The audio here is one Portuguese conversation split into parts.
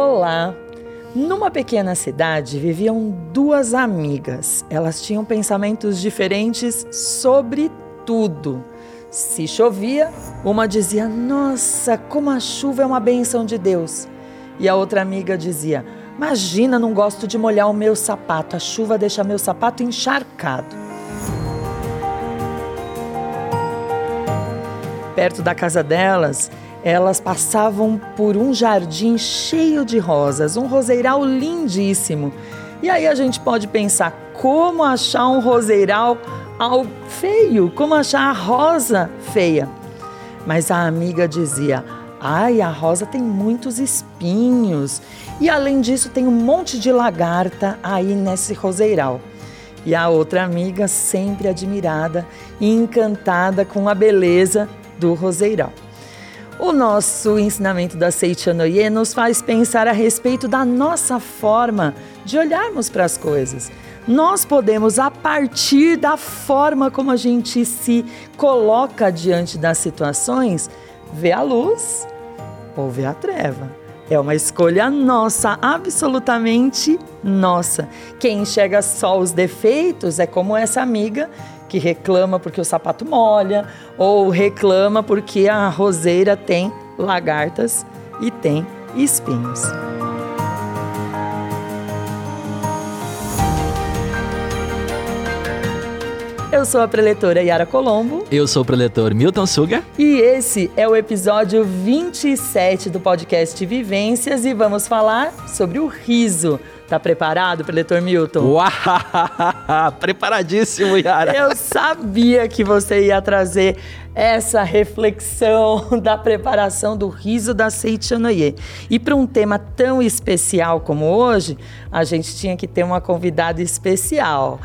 Olá! Numa pequena cidade viviam duas amigas. Elas tinham pensamentos diferentes sobre tudo. Se chovia, uma dizia: Nossa, como a chuva é uma benção de Deus. E a outra amiga dizia: Imagina, não gosto de molhar o meu sapato, a chuva deixa meu sapato encharcado. Perto da casa delas, elas passavam por um jardim cheio de rosas, um roseiral lindíssimo. E aí a gente pode pensar como achar um roseiral ao feio, como achar a rosa feia. Mas a amiga dizia: "Ai, a rosa tem muitos espinhos e além disso tem um monte de lagarta aí nesse roseiral." E a outra amiga, sempre admirada e encantada com a beleza do roseiral. O nosso ensinamento da Seichanoye nos faz pensar a respeito da nossa forma de olharmos para as coisas. Nós podemos, a partir da forma como a gente se coloca diante das situações, ver a luz ou ver a treva. É uma escolha nossa, absolutamente nossa. Quem enxerga só os defeitos é como essa amiga que reclama porque o sapato molha ou reclama porque a roseira tem lagartas e tem espinhos. Eu sou a preletora Yara Colombo. Eu sou o preletor Milton Suga. E esse é o episódio 27 do podcast Vivências e vamos falar sobre o riso Tá preparado, preletor Milton? Uau! Preparadíssimo, Yara. Eu sabia que você ia trazer essa reflexão da preparação do riso da Seichanoye. E para um tema tão especial como hoje, a gente tinha que ter uma convidada especial.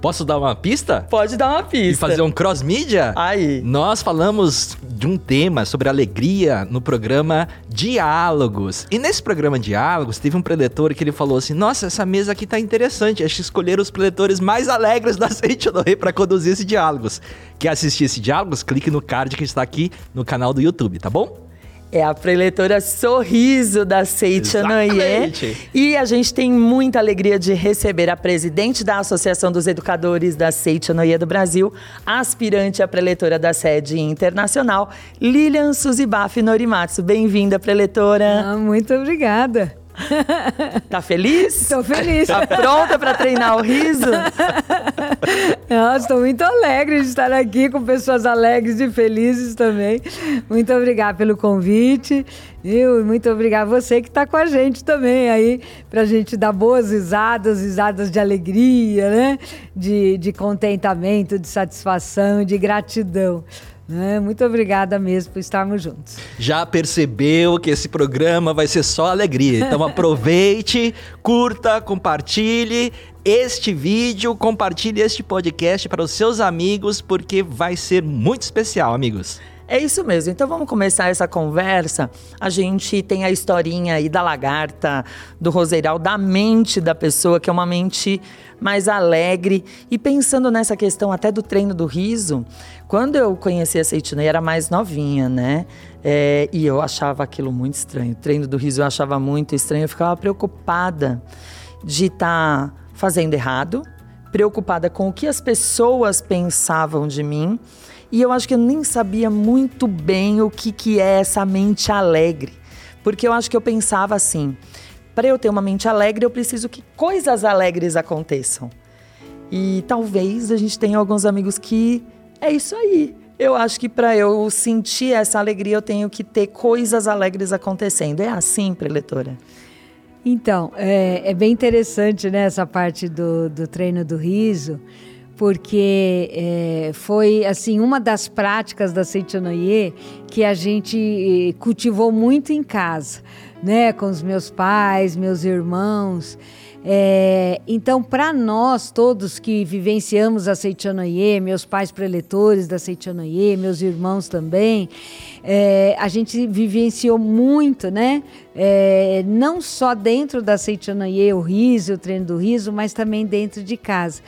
Posso dar uma pista? Pode dar uma pista. E fazer um cross-mídia? Aí. Nós falamos de um tema sobre alegria no programa Diálogos. E nesse programa Diálogos, teve um preletor que ele falou assim: Nossa, essa mesa aqui tá interessante. Acho que escolheram os preletores mais alegres da Seitonoi para conduzir esse diálogos. Quer assistir esse diálogos? Clique no card que está aqui no canal do YouTube, tá bom? É a preletora Sorriso da Seichanoye. E a gente tem muita alegria de receber a presidente da Associação dos Educadores da Seichanoye do Brasil, aspirante a preletora da sede internacional, Lilian Suzibaf Norimatsu. Bem-vinda, preletora. Ah, muito obrigada. Tá feliz? Estou feliz. Tá pronta para treinar o riso? Nossa, estou muito alegre de estar aqui com pessoas alegres e felizes também. Muito obrigada pelo convite. E muito obrigada a você que está com a gente também aí, para a gente dar boas risadas, risadas de alegria, né? De, de contentamento, de satisfação, de gratidão. Né? Muito obrigada mesmo por estarmos juntos. Já percebeu que esse programa vai ser só alegria. Então aproveite, curta, compartilhe este vídeo, compartilhe este podcast para os seus amigos, porque vai ser muito especial, amigos. É isso mesmo. Então vamos começar essa conversa. A gente tem a historinha aí da lagarta, do roseiral, da mente da pessoa, que é uma mente mais alegre. E pensando nessa questão até do treino do riso, quando eu conheci a Ceitina, eu era mais novinha, né? É, e eu achava aquilo muito estranho. O treino do riso eu achava muito estranho. Eu ficava preocupada de estar tá fazendo errado, preocupada com o que as pessoas pensavam de mim e eu acho que eu nem sabia muito bem o que, que é essa mente alegre. Porque eu acho que eu pensava assim: para eu ter uma mente alegre, eu preciso que coisas alegres aconteçam. E talvez a gente tenha alguns amigos que é isso aí. Eu acho que para eu sentir essa alegria, eu tenho que ter coisas alegres acontecendo. É assim, preletora? Então, é, é bem interessante né, essa parte do, do treino do riso porque é, foi assim uma das práticas da Seitanoye que a gente cultivou muito em casa, né, com os meus pais, meus irmãos. É, então, para nós todos que vivenciamos a Seitanoye, meus pais preletores da Seitanoye, meus irmãos também, é, a gente vivenciou muito, né? É, não só dentro da Seitanoye, o riso, o treino do riso, mas também dentro de casa.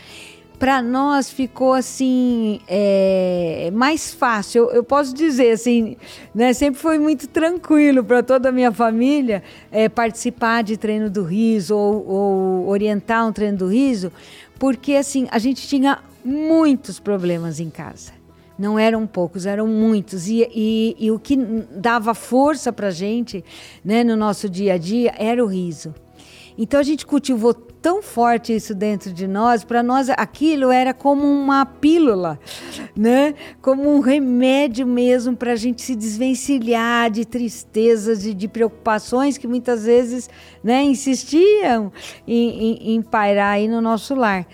Para nós ficou assim é, mais fácil. Eu, eu, posso dizer assim, né, sempre foi muito tranquilo para toda a minha família é, participar de treino do riso ou, ou orientar um treino do riso, porque assim a gente tinha muitos problemas em casa. Não eram poucos, eram muitos. E, e, e o que dava força para gente né, no nosso dia a dia era o riso. Então a gente cultivou tão forte isso dentro de nós, para nós aquilo era como uma pílula, né? Como um remédio mesmo para a gente se desvencilhar de tristezas e de preocupações que muitas vezes, né, insistiam em, em, em pairar aí no nosso lar.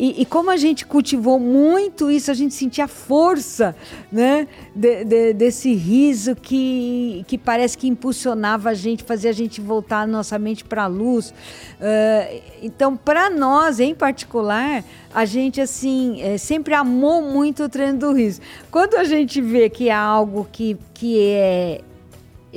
E, e, como a gente cultivou muito isso, a gente sentia força né, de, de, desse riso que, que parece que impulsionava a gente, fazia a gente voltar a nossa mente para a luz. Uh, então, para nós, em particular, a gente assim é, sempre amou muito o treino do riso. Quando a gente vê que é algo que, que é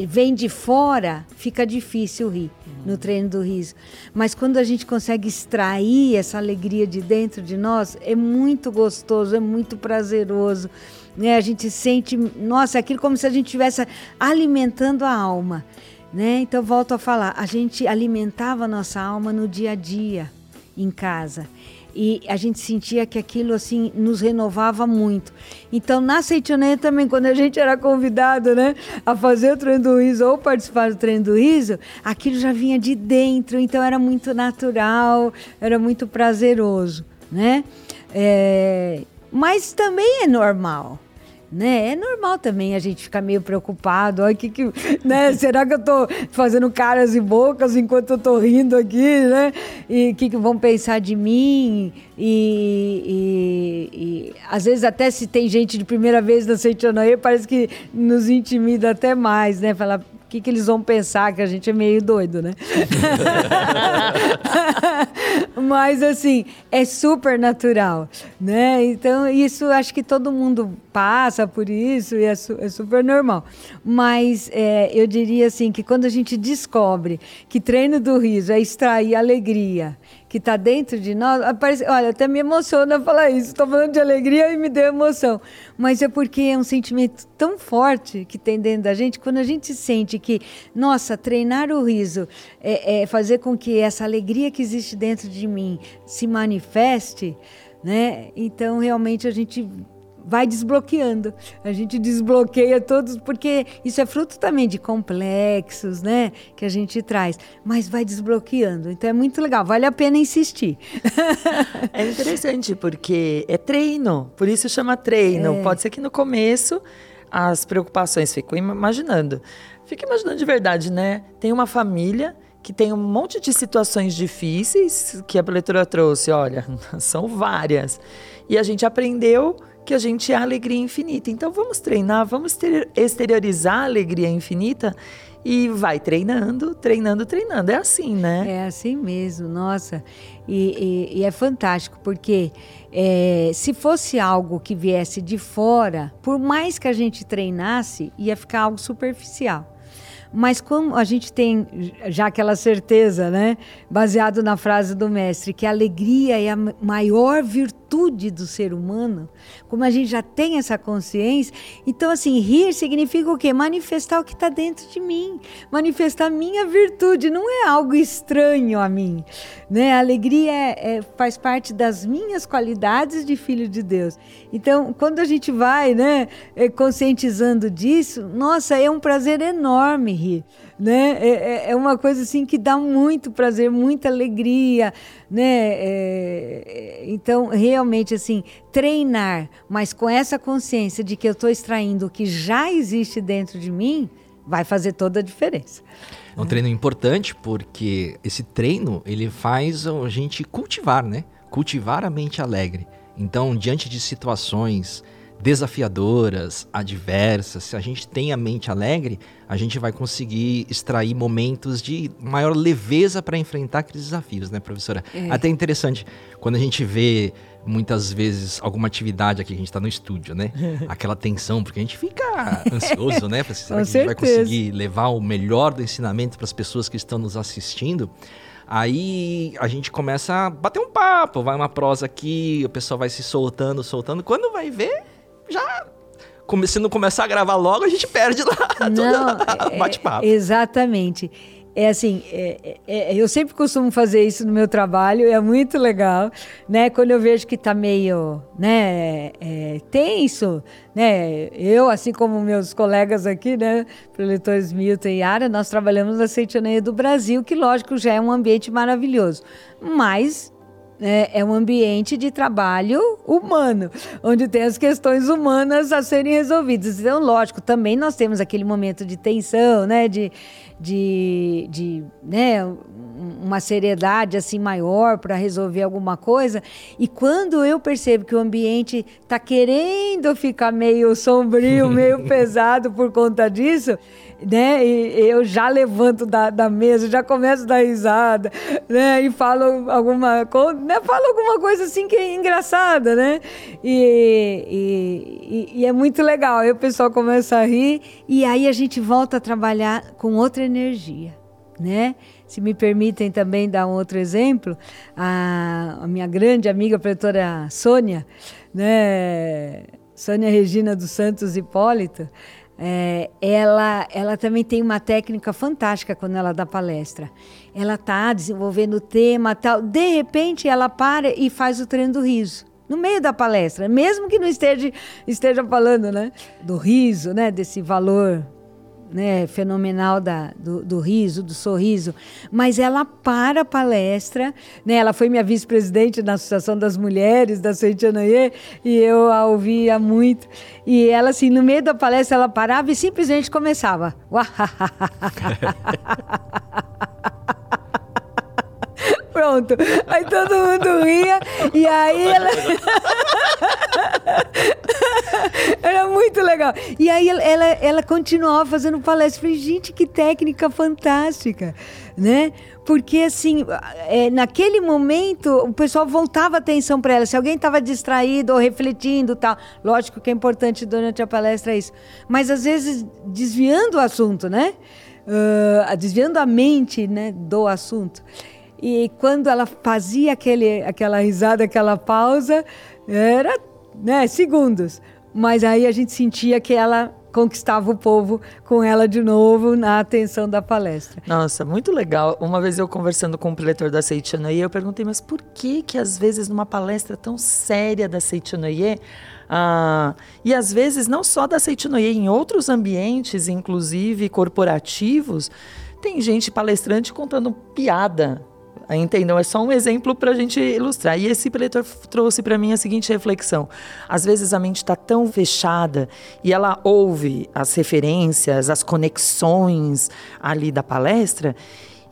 vem de fora, fica difícil rir no treino do riso. Mas quando a gente consegue extrair essa alegria de dentro de nós, é muito gostoso, é muito prazeroso. Né? A gente sente, nossa, aquilo como se a gente estivesse alimentando a alma. Né? Então, volto a falar, a gente alimentava a nossa alma no dia a dia, em casa e a gente sentia que aquilo assim nos renovava muito. Então na Seitonê também quando a gente era convidado, né, a fazer o treino do riso ou participar do treino do riso, aquilo já vinha de dentro, então era muito natural, era muito prazeroso, né? É, mas também é normal né? É normal também a gente ficar meio preocupado. Olha, que, que, né? Será que eu tô fazendo caras e bocas enquanto eu tô rindo aqui, né? E o que, que vão pensar de mim? E, e, e, às vezes até se tem gente de primeira vez na Seitianoê, parece que nos intimida até mais, né? Falar, que, que eles vão pensar que a gente é meio doido, né? Mas assim, é super natural, né? Então, isso acho que todo mundo passa por isso e é, su é super normal. Mas é, eu diria assim que quando a gente descobre que treino do riso é extrair alegria que está dentro de nós, aparece, olha, até me emociona falar isso. Estou falando de alegria e me deu emoção. Mas é porque é um sentimento tão forte que tem dentro da gente, quando a gente sente que, nossa, treinar o riso é, é fazer com que essa alegria que existe dentro de mim se manifeste, né? Então, realmente, a gente vai desbloqueando. A gente desbloqueia todos, porque isso é fruto também de complexos, né? Que a gente traz, mas vai desbloqueando. Então é muito legal, vale a pena insistir. É interessante, porque é treino, por isso chama treino. É. Pode ser que no começo as preocupações, fico imaginando. Fica imaginando de verdade, né? Tem uma família que tem um monte de situações difíceis que a leitura trouxe, olha, são várias. E a gente aprendeu que a gente é a alegria infinita. Então vamos treinar, vamos ter, exteriorizar a alegria infinita e vai treinando, treinando, treinando. É assim, né? É assim mesmo, nossa. E, e, e é fantástico, porque é, se fosse algo que viesse de fora, por mais que a gente treinasse, ia ficar algo superficial. Mas como a gente tem já aquela certeza, né, baseado na frase do mestre, que a alegria é a maior virtude do ser humano, como a gente já tem essa consciência, então assim, rir significa o quê? Manifestar o que está dentro de mim, manifestar minha virtude, não é algo estranho a mim, né? A alegria é, é, faz parte das minhas qualidades de filho de Deus. Então, quando a gente vai, né, é, conscientizando disso, nossa, é um prazer enorme rir, né? É, é, é uma coisa assim que dá muito prazer, muita alegria, né? É, é, então, realmente assim, treinar, mas com essa consciência de que eu estou extraindo o que já existe dentro de mim, vai fazer toda a diferença. É um treino importante porque esse treino ele faz a gente cultivar, né? Cultivar a mente alegre. Então, diante de situações desafiadoras, adversas, se a gente tem a mente alegre, a gente vai conseguir extrair momentos de maior leveza para enfrentar aqueles desafios, né, professora? É. Até interessante quando a gente vê muitas vezes alguma atividade aqui, a gente está no estúdio, né? Aquela tensão, porque a gente fica ansioso, né? Será que a gente vai conseguir levar o melhor do ensinamento para as pessoas que estão nos assistindo? Aí a gente começa a bater um papo, vai uma prosa aqui, o pessoal vai se soltando, soltando. Quando vai ver, já se não começar a gravar logo, a gente perde lá. Não, bate-papo. É, exatamente. É assim, é, é, eu sempre costumo fazer isso no meu trabalho, é muito legal, né? Quando eu vejo que está meio, né, é, tenso, né? Eu, assim como meus colegas aqui, né, preletores Milton e Yara, nós trabalhamos na Seitianeia do Brasil, que lógico já é um ambiente maravilhoso, mas é, é um ambiente de trabalho humano, onde tem as questões humanas a serem resolvidas. Então, lógico, também nós temos aquele momento de tensão, né, de de, de né, uma seriedade assim maior para resolver alguma coisa. E quando eu percebo que o ambiente está querendo ficar meio sombrio, meio pesado por conta disso, né? E eu já levanto da, da mesa, já começo a dar risada, né? E falo alguma coisa, né? Falo alguma coisa assim que é engraçada, né? E, e, e, é muito legal. Aí o pessoal começa a rir e aí a gente volta a trabalhar com outra energia, né? Se me permitem também dar um outro exemplo, a, a minha grande amiga a pretora Sônia, né? Sônia Regina dos Santos Hipólito, é, ela, ela também tem uma técnica fantástica quando ela dá palestra. Ela está desenvolvendo o tema tal, de repente ela para e faz o treino do riso no meio da palestra, mesmo que não esteja esteja falando, né, do riso, né, desse valor né, fenomenal da, do, do, riso, do sorriso, mas ela para a palestra, né, ela foi minha vice-presidente na Associação das Mulheres da Seitianaê, e eu a ouvia muito, e ela assim, no meio da palestra, ela parava e simplesmente começava. Pronto. Aí todo mundo ria e aí ela. Era muito legal. E aí ela, ela, ela continuava fazendo palestra. Falei, gente, que técnica fantástica, né? Porque, assim, é, naquele momento, o pessoal voltava a atenção para ela. Se alguém estava distraído ou refletindo tal. Lógico que é importante durante a palestra isso. Mas, às vezes, desviando o assunto, né? Uh, desviando a mente né, do assunto. E quando ela fazia aquele, aquela risada, aquela pausa, era né, segundos. Mas aí a gente sentia que ela conquistava o povo com ela de novo na atenção da palestra. Nossa, muito legal. Uma vez eu conversando com o preletor da Seitianoye, eu perguntei, mas por que que às vezes numa palestra tão séria da Seitianoye, ah, e às vezes não só da Seitianoye, em outros ambientes, inclusive corporativos, tem gente palestrante contando piada, Entendeu? É só um exemplo para a gente ilustrar. E esse preletor trouxe para mim a seguinte reflexão: às vezes a mente está tão fechada e ela ouve as referências, as conexões ali da palestra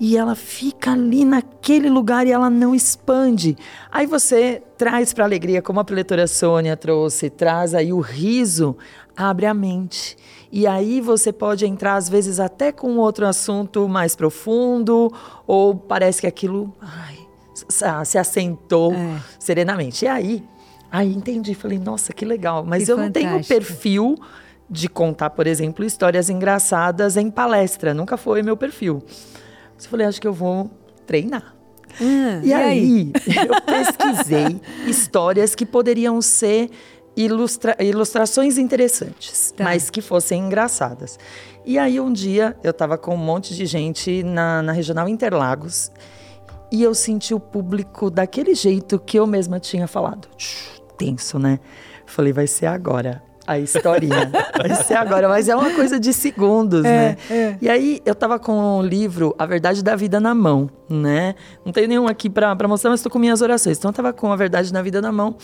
e ela fica ali naquele lugar e ela não expande. Aí você traz para a alegria, como a preletora Sônia trouxe, traz aí o riso, abre a mente. E aí você pode entrar, às vezes, até com outro assunto mais profundo, ou parece que aquilo ai, se assentou é. serenamente. E aí, aí entendi, falei, nossa, que legal. Mas que eu fantástico. não tenho perfil de contar, por exemplo, histórias engraçadas em palestra. Nunca foi meu perfil. Eu falei, acho que eu vou treinar. Hum, e, e, aí, aí? eu pesquisei histórias que poderiam ser ilustra ilustrações interessantes, tá. mas que fossem engraçadas. E aí um dia eu estava com um monte de gente na, na Regional Interlagos e eu senti o público daquele jeito que eu mesma tinha falado. Tenso, né? Falei, vai ser agora a historinha. vai ser agora, mas é uma coisa de segundos, é, né? É. E aí eu tava com o livro A Verdade da Vida na mão, né? Não tem nenhum aqui para mostrar, mas tô com minhas orações. Então eu tava com A Verdade da Vida na mão.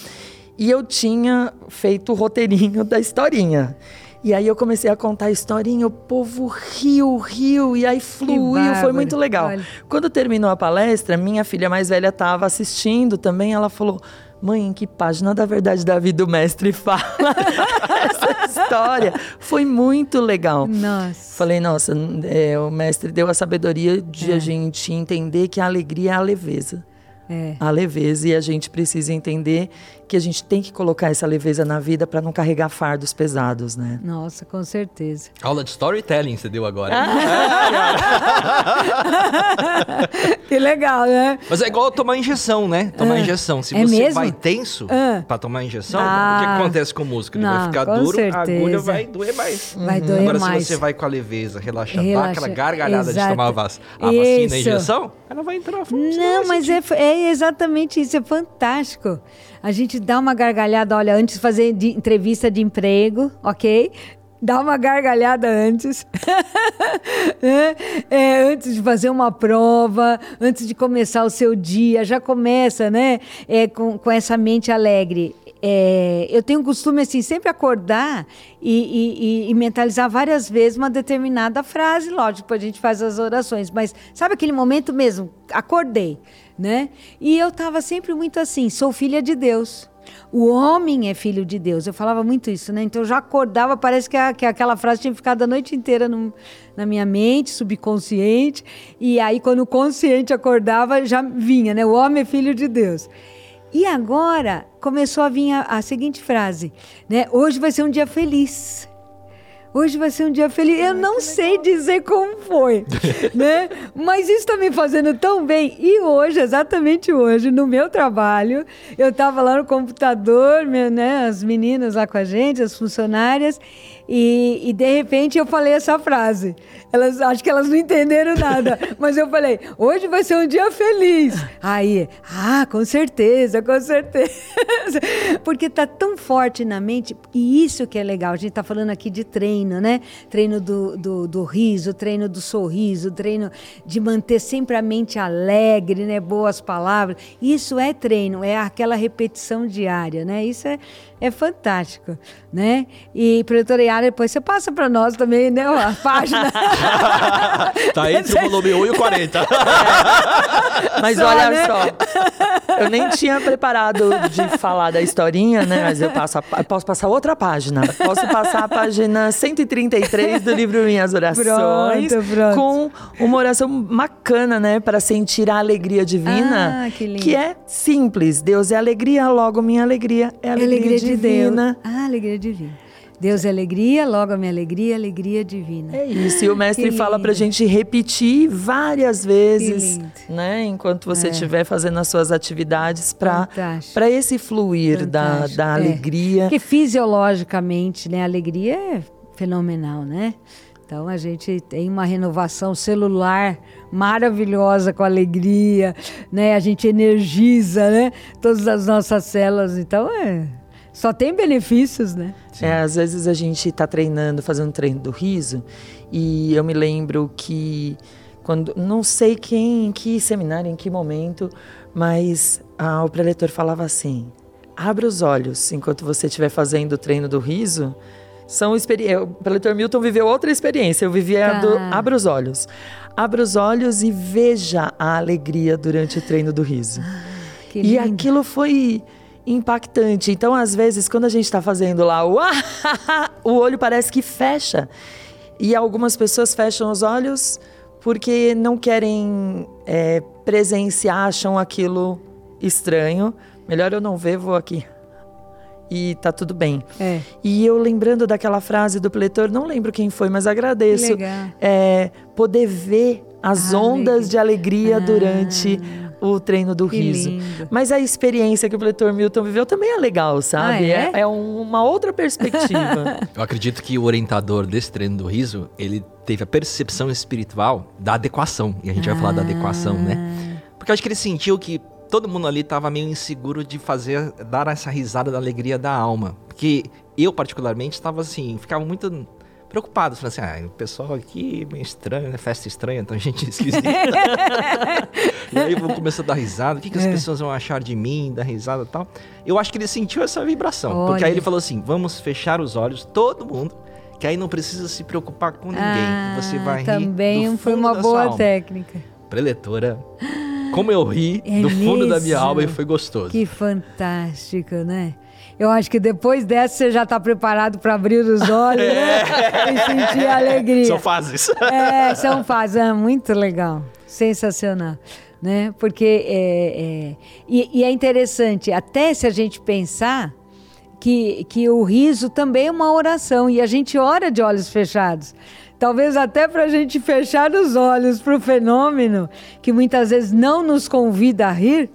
E eu tinha feito o roteirinho da historinha. E aí eu comecei a contar a historinha, o povo riu, riu, e aí fluiu, foi muito legal. Olha. Quando terminou a palestra, minha filha mais velha estava assistindo também, ela falou: Mãe, em que página da verdade da vida o mestre fala essa história? Foi muito legal. Nossa. Falei, nossa, é, o mestre deu a sabedoria de é. a gente entender que a alegria é a leveza. É. A leveza, e a gente precisa entender que a gente tem que colocar essa leveza na vida para não carregar fardos pesados, né? Nossa, com certeza. Aula de storytelling você deu agora. que legal, né? Mas é igual tomar injeção, né? Tomar Ah, injeção. Se é você mesmo? vai tenso Ah. pra tomar injeção, Ah. o que que acontece com o músculo? Ele vai Não, ficar com duro, a agulha certeza. vai doer mais. Vai doer Agora, mais. se você vai com a leveza, relaxa, dá aquela gargalhada Exato. de tomar a, vac a vacina, a injeção, ela vai entrar. você Não, vai mas sentir. é, é exatamente isso, é fantástico. A gente dá uma gargalhada, olha, antes de fazer de entrevista de emprego, ok? Dá uma gargalhada antes. É, é, antes de fazer uma prova, antes de começar o seu dia, já começa, né? É, com, com essa mente alegre. É, eu tenho o costume, assim, sempre acordar e, e- e- e mentalizar várias vezes uma determinada frase. Lógico, a gente faz as orações, mas sabe aquele momento mesmo? Acordei, né? E eu estava sempre muito assim: sou filha de Deus. O homem é filho de Deus. Eu falava muito isso, né? Então eu já acordava, parece que, a- que aquela frase tinha ficado a noite inteira no- na minha mente, subconsciente. E aí, quando o consciente acordava, já vinha, né? O homem é filho de Deus. E agora começou a vir a, a seguinte frase, né? Hoje vai ser um dia feliz. Hoje vai ser um dia feliz. Eu não sei dizer como foi, né? Mas isso está me fazendo tão bem. E hoje, exatamente hoje, no meu trabalho, eu estava lá no computador, né? As meninas lá com a gente, as funcionárias, e, e de repente eu falei essa frase. Elas acho que elas não entenderam nada, mas eu falei: hoje vai ser um dia feliz. Aí, ah, com certeza, com certeza, porque tá tão forte na mente e isso que é legal. A gente tá falando aqui de treino, né? Treino do, do, do riso, treino do sorriso, treino de manter sempre a mente alegre, né? Boas palavras. Isso é treino, é aquela repetição diária, né? Isso é, é fantástico, né? E produtora Depois você passa para nós também, né? A página. Tá entre o volume 1 e o 40. Mas Só, olha né? só, eu nem tinha preparado de falar da historinha, né? Mas eu passo a- posso passar outra página. Posso passar a página 133 do livro Minhas Orações. Pronto, pronto. Com uma oração bacana, né? Para sentir a alegria divina. Ah, que lindo. é simples. Deus é alegria, logo minha alegria é É alegria, alegria de Deus. divina. Ah, alegria divina. Deus é alegria, logo a minha alegria, alegria divina. É isso, e o mestre fala pra lindo. gente repetir várias vezes, né? Enquanto você É. estiver fazendo as suas atividades para para esse fluir da, Fantástico, da é. alegria. Porque fisiologicamente, né, a alegria é fenomenal, né? Então a gente tem uma renovação celular maravilhosa com alegria, né? A gente energiza, né? Todas as nossas células, então é só tem benefícios, né? É, às vezes a gente está treinando, fazendo treino do riso, e eu me lembro que quando não sei quem, em que seminário, em que momento, mas ah, o preletor falava assim: abra os olhos enquanto você estiver fazendo o treino do riso. São experi- O preletor Milton viveu outra experiência. Eu vivi a do Tá. abra os olhos. Abra os olhos e veja a alegria durante o treino do riso. Que E aquilo foi impactante. Então, às vezes, quando a gente está fazendo lá o o olho parece que fecha. E algumas pessoas fecham os olhos porque não querem é, presenciar, acham aquilo estranho. Melhor eu não ver, vou aqui. E tá tudo bem. É. E eu lembrando daquela frase do pletor, não lembro quem foi, mas agradeço. É, poder ver as Ah, ondas alegria. de alegria Ah. durante o treino do Que riso. lindo. Mas a experiência que o pletor Milton viveu também é legal, sabe? Ah, é? é um- uma outra perspectiva. Eu acredito que o orientador desse treino do riso, ele teve a percepção espiritual da adequação. E a gente vai falar da adequação, né? Porque eu acho que ele sentiu que todo mundo ali tava meio inseguro de fazer, dar essa risada da alegria da alma. Porque eu, particularmente, estava assim, ficava muito preocupado. Falando assim, ah, o pessoal aqui é meio estranho, né? Festa estranha, então gente esquisita. e aí vou começar a dar risada. O que, que as É. pessoas vão achar de mim, dar risada e tal? Eu acho que ele sentiu essa vibração. Porque Olha. aí ele falou assim, vamos fechar os olhos, todo mundo. Que aí não precisa se preocupar com ninguém. Ah, Você vai rir também foi uma boa alma. técnica. Preletora. Como eu ri É do fundo da minha alma e foi gostoso. Que fantástico, né? Eu acho que depois dessa você já está preparado para abrir os olhos né? e sentir alegria. São fases. É, são fases. É muito legal. Sensacional. né? Porque é, é e, e é interessante, até se a gente pensar que, que o riso também é uma oração e a gente ora de olhos fechados. Talvez até para a gente fechar os olhos para o fenômeno que muitas vezes não nos convida a rir,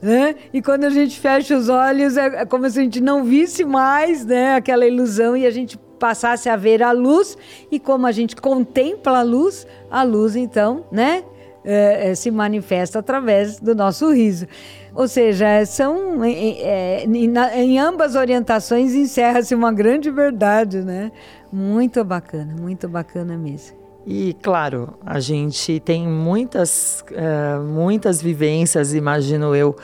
né? E quando a gente fecha os olhos é, é como se a gente não visse mais, né? Aquela ilusão e a gente passasse a ver a luz e como a gente contempla a luz, a luz então, né? É, é, se manifesta através do nosso riso. Ou seja, são é, em, em ambas orientações encerra-se uma grande verdade, né? Muito bacana, muito bacana mesmo. E claro, a gente tem muitas, uh, muitas vivências, imagino eu,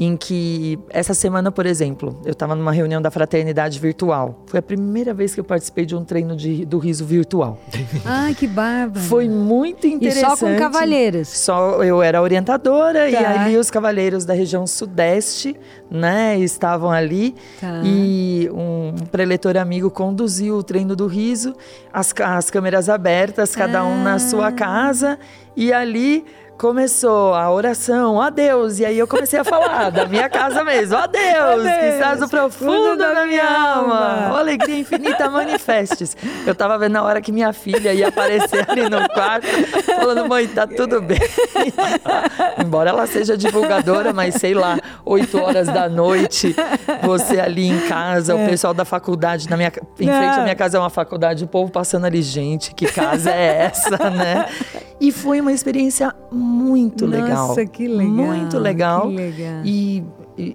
em que essa semana, por exemplo, eu estava numa reunião da fraternidade virtual. Foi a primeira vez que eu participei de um treino de, do riso virtual. Ai, que bárbaro! Foi muito interessante. E só com cavalheiros? Só eu era orientadora tá. e ali os cavaleiros da região sudeste, né, estavam ali tá. e um preletor amigo conduziu o treino do riso, as, as câmeras abertas, cada ah. um na sua ah. casa e ali começou a oração, ó Deus, e aí eu comecei a falar da minha casa mesmo, ó Deus, que estás no profundo da, da minha alma, alma. alegria infinita manifestes. Eu tava vendo na hora que minha filha ia aparecer ali no quarto, falando, mãe, tá tudo bem. Embora ela seja divulgadora, mas sei lá, 8 horas da noite, você ali em casa, é. o pessoal da faculdade, na minha, em frente à minha casa é uma faculdade, o povo passando ali, gente, que casa é essa, né? E foi uma experiência muito Nossa, legal. Nossa, que legal. Muito legal. Legal. E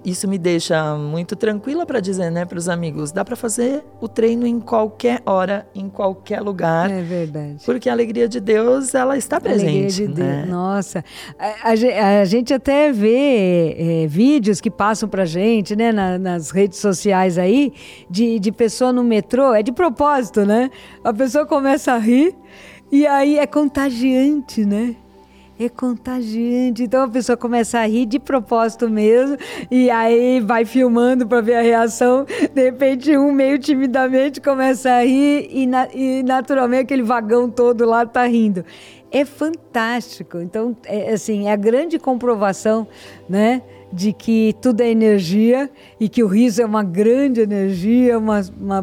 isso me deixa muito tranquila para dizer, né, para os amigos, dá para fazer o treino em qualquer hora, em qualquer lugar. É verdade. Porque a alegria de Deus, ela está presente. A alegria de né? Deus. Nossa, a, a, a, gente até vê é, vídeos que passam para gente, né, na, nas redes sociais aí, de, de pessoa no metrô, é de propósito, né? A pessoa começa a rir e aí é contagiante, né? É contagiante. Então a pessoa começa a rir de propósito mesmo, e aí vai filmando para ver a reação. De repente, um meio timidamente começa a rir, e, na, e naturalmente aquele vagão todo lá está rindo. É fantástico. Então, é, assim, é a grande comprovação, né? De que tudo é energia e que o riso é uma grande energia, uma, uma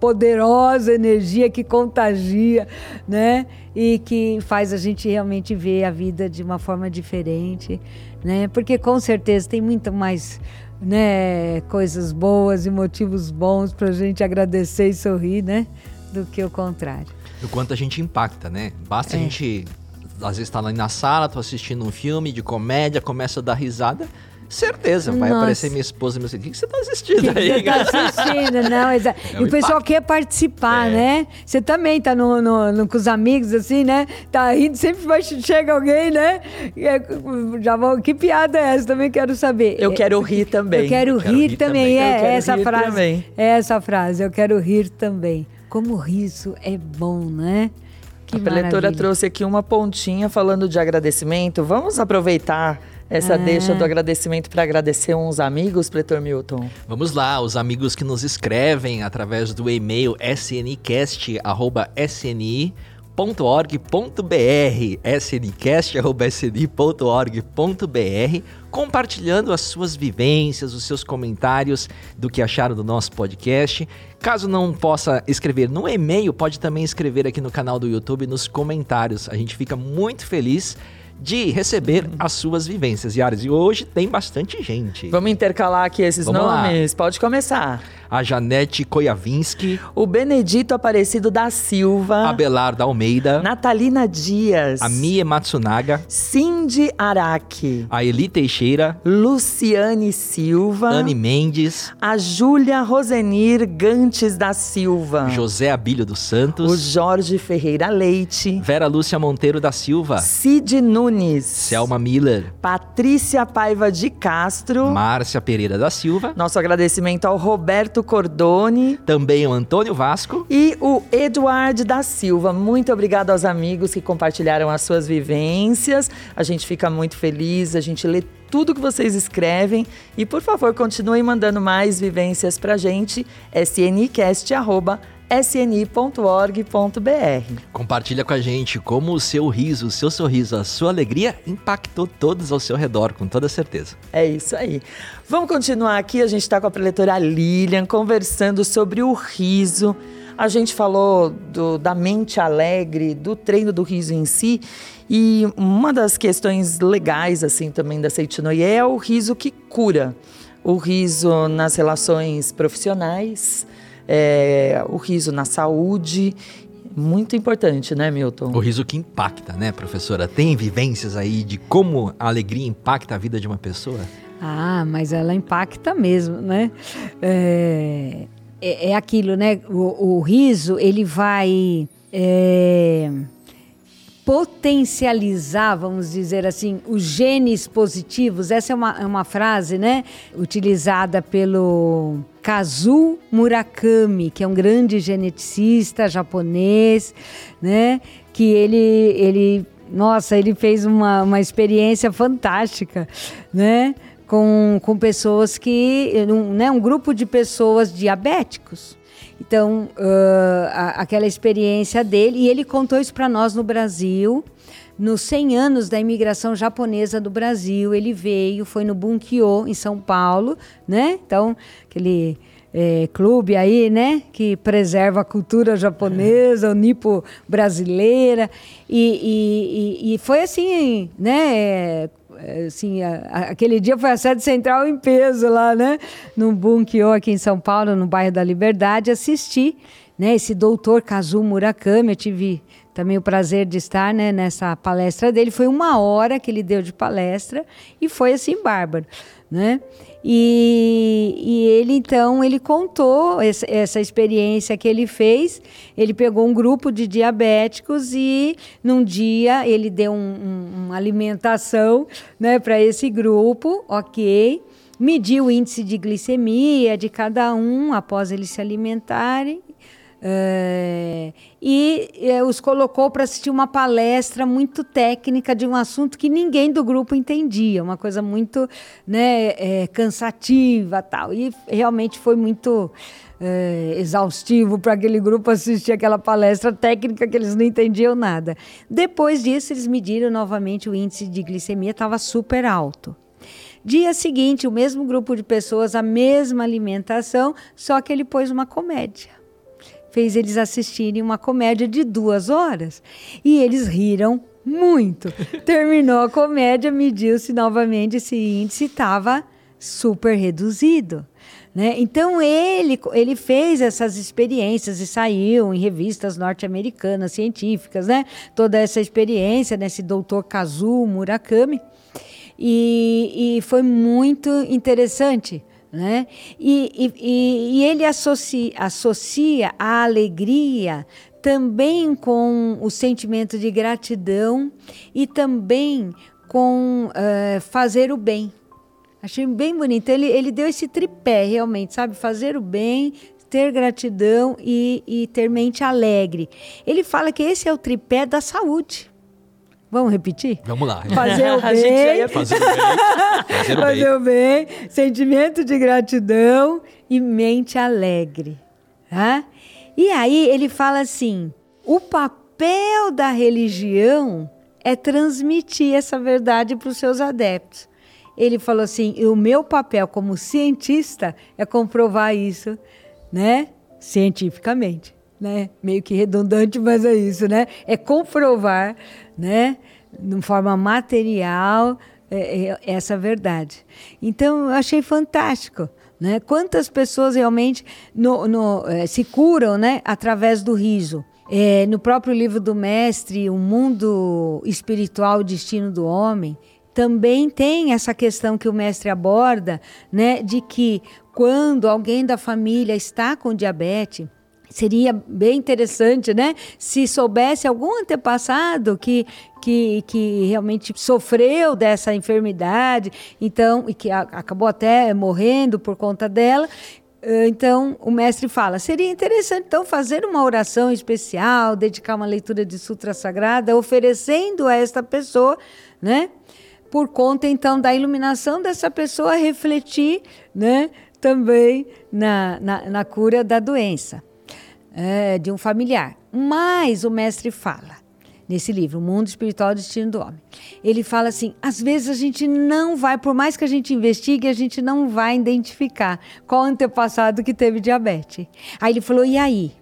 poderosa energia que contagia, né? E que faz a gente realmente ver a vida de uma forma diferente, né? Porque com certeza tem muito mais né, coisas boas e motivos bons para a gente agradecer e sorrir, né? Do que o contrário. Do quanto a gente impacta, né? Basta é. a gente, às vezes, estar tá lá na sala, tô assistindo um filme de comédia, começa a dar risada Certeza, vai Nossa. aparecer minha esposa e meu filho. O que você está assistindo que aí? Você está assistindo, não, exa... É e o pessoal quer participar, é. né? Você também está no, no, no, com os amigos, assim, né? Tá rindo, sempre vai, chega alguém, né? É, já vou, que piada é essa? Também quero saber. Eu quero rir também. Eu quero, eu quero rir, rir, também. também. É essa frase. Também. É essa frase. Eu quero rir também. Como riso é bom, né? Que a preletora trouxe aqui uma pontinha falando de agradecimento. Vamos aproveitar essa é. deixa do agradecimento para agradecer uns amigos, Pletor Milton? Vamos lá, os amigos que nos escrevem através do e-mail sncast.sni.org.br sncast.sni.org.br compartilhando as suas vivências, os seus comentários do que acharam do nosso podcast. Caso não possa escrever no e-mail, pode também escrever aqui no canal do YouTube nos comentários. A gente fica muito feliz de receber as suas vivências. Yaris, e hoje tem bastante gente. Vamos intercalar aqui esses Vamos nomes? Lá. Pode começar. A Janete Koyavinsky, o Benedito Aparecido da Silva, Abelardo Almeida, Natalina Dias, a Mie Matsunaga, Cindy Araki, a Eli Teixeira, Luciane Silva, Anne Mendes, a Júlia Rosenir Gantes da Silva, José Abílio dos Santos, o Jorge Ferreira Leite, Vera Lúcia Monteiro da Silva, Cid Nunes, Selma Miller, Patrícia Paiva de Castro, Márcia Pereira da Silva. Nosso agradecimento ao Roberto Cordone. Também o Antônio Vasco. E o Eduardo da Silva. Muito obrigado aos amigos que compartilharam as suas vivências. A gente fica muito feliz, a gente lê tudo que vocês escrevem. E, por favor, continuem mandando mais vivências pra gente. sncast.sni.org.br sni.org.br. Compartilha com a gente como o seu riso, o seu sorriso, a sua alegria impactou todos ao seu redor, com toda certeza. É isso aí. Vamos continuar aqui, a gente está com a preletora Lilian conversando sobre o riso. A gente falou do, da mente alegre, do treino do riso em si. E uma das questões legais, assim, também da Seitinoye é o riso que cura. O riso nas relações profissionais, é, o riso na saúde. Muito importante, né, Milton? O riso que impacta, né, professora? Tem vivências aí de como a alegria impacta a vida de uma pessoa? Ah, mas ela impacta mesmo, né? É, é, é aquilo, né? O, o, riso, ele vai é, potencializar, vamos dizer assim, os genes positivos. Essa é uma, é uma frase, né? Utilizada pelo Kazu Murakami, que é um grande geneticista japonês, né? Que ele, ele nossa, ele fez uma, uma experiência fantástica, né? Com, com pessoas que, um, né, um grupo de pessoas diabéticos. Então, uh, a, aquela experiência dele, e ele contou isso para nós no Brasil, nos 100 anos da imigração japonesa do Brasil, ele veio, foi no Bunkyo, em São Paulo, né? Então, aquele é, clube aí, né, que preserva a cultura japonesa, o nipo brasileira, e, e, e, foi assim, né, assim, a, a, aquele dia foi a sede central em peso lá, né, no Bunkyo aqui em São Paulo, no bairro da Liberdade, assisti, né, esse doutor Kazu Murakami, eu tive também o prazer de estar né, nessa palestra dele. Foi uma hora que ele deu de palestra e foi assim bárbaro, né? E, e ele então ele contou essa, essa, experiência que ele fez. Ele pegou um grupo de diabéticos e num dia ele deu um, um, uma alimentação né, para esse grupo, ok? Mediu o índice de glicemia de cada um após eles se alimentarem é, e é, os colocou para assistir uma palestra muito técnica de um assunto que ninguém do grupo entendia, uma coisa muito né, é, cansativa tal. E realmente foi muito exaustivo para aquele grupo assistir aquela palestra técnica que eles não entendiam nada. Depois disso, eles mediram novamente o índice de glicemia, estava super alto. Dia seguinte, o mesmo grupo de pessoas, a mesma alimentação, só que ele pôs uma comédia fez eles assistirem uma comédia de duas horas. E eles riram muito. Terminou a comédia, mediu-se novamente, esse índice estava super reduzido. Né? Então ele, ele fez essas experiências e saiu em revistas norte-americanas científicas, né? toda essa experiência nesse doutor Kazuo Murakami. E, e foi muito interessante, né? E, e, e ele associa, associa a alegria também com o sentimento de gratidão e também com uh, fazer o bem. Achei bem bonito. Ele, ele deu esse tripé, realmente, sabe? Fazer o bem, ter gratidão e, e ter mente alegre. Ele fala que esse é o tripé da saúde. Vamos repetir? Vamos lá. Fazer o bem. Fazer o bem. Fazer o, Fazer o bem. Sentimento de gratidão e mente alegre. Tá? E aí ele fala assim: o papel da religião é transmitir essa verdade para os seus adeptos. Ele falou assim: o meu papel como cientista é comprovar isso, né? Cientificamente né? Meio que redundante, mas é isso, né? É comprovar, né? De forma material, é, é, essa verdade. Então, eu achei fantástico. Né? Quantas pessoas realmente no, no, é, se curam né? através do riso? É, no próprio livro do mestre, O Mundo Espiritual, o Destino do Homem, também tem essa questão que o mestre aborda, né, de que quando alguém da família está com diabetes, Seria bem interessante, né? Se soubesse algum antepassado que, que, que realmente sofreu dessa enfermidade, então, e que a, acabou até morrendo por conta dela. Eh, então, o mestre fala: seria interessante então fazer uma oração especial, dedicar uma leitura de Sutra Sagrada, oferecendo a esta pessoa, né? Por conta então da iluminação dessa pessoa refletir, né? Também na, na, na cura da doença. É, de um familiar. Mas o mestre fala, nesse livro, O Mundo Espiritual e Destino do Homem. Ele fala assim: às vezes a gente não vai, por mais que a gente investigue, a gente não vai identificar qual antepassado que teve diabetes. Aí ele falou: e aí?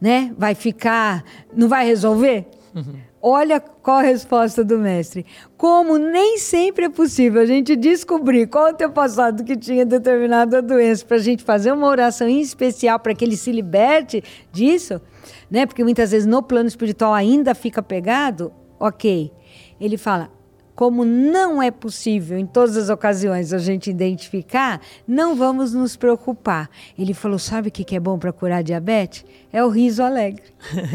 Né? Vai ficar. Não vai resolver? Uhum. Olha qual a resposta do mestre. Como nem sempre é possível a gente descobrir qual o teu passado que tinha determinada doença, para a gente fazer uma oração em especial para que ele se liberte disso, né? Porque muitas vezes no plano espiritual ainda fica pegado. Ok. Ele fala: como não é possível em todas as ocasiões a gente identificar, não vamos nos preocupar. Ele falou: sabe o que é bom para curar diabetes? É o riso alegre.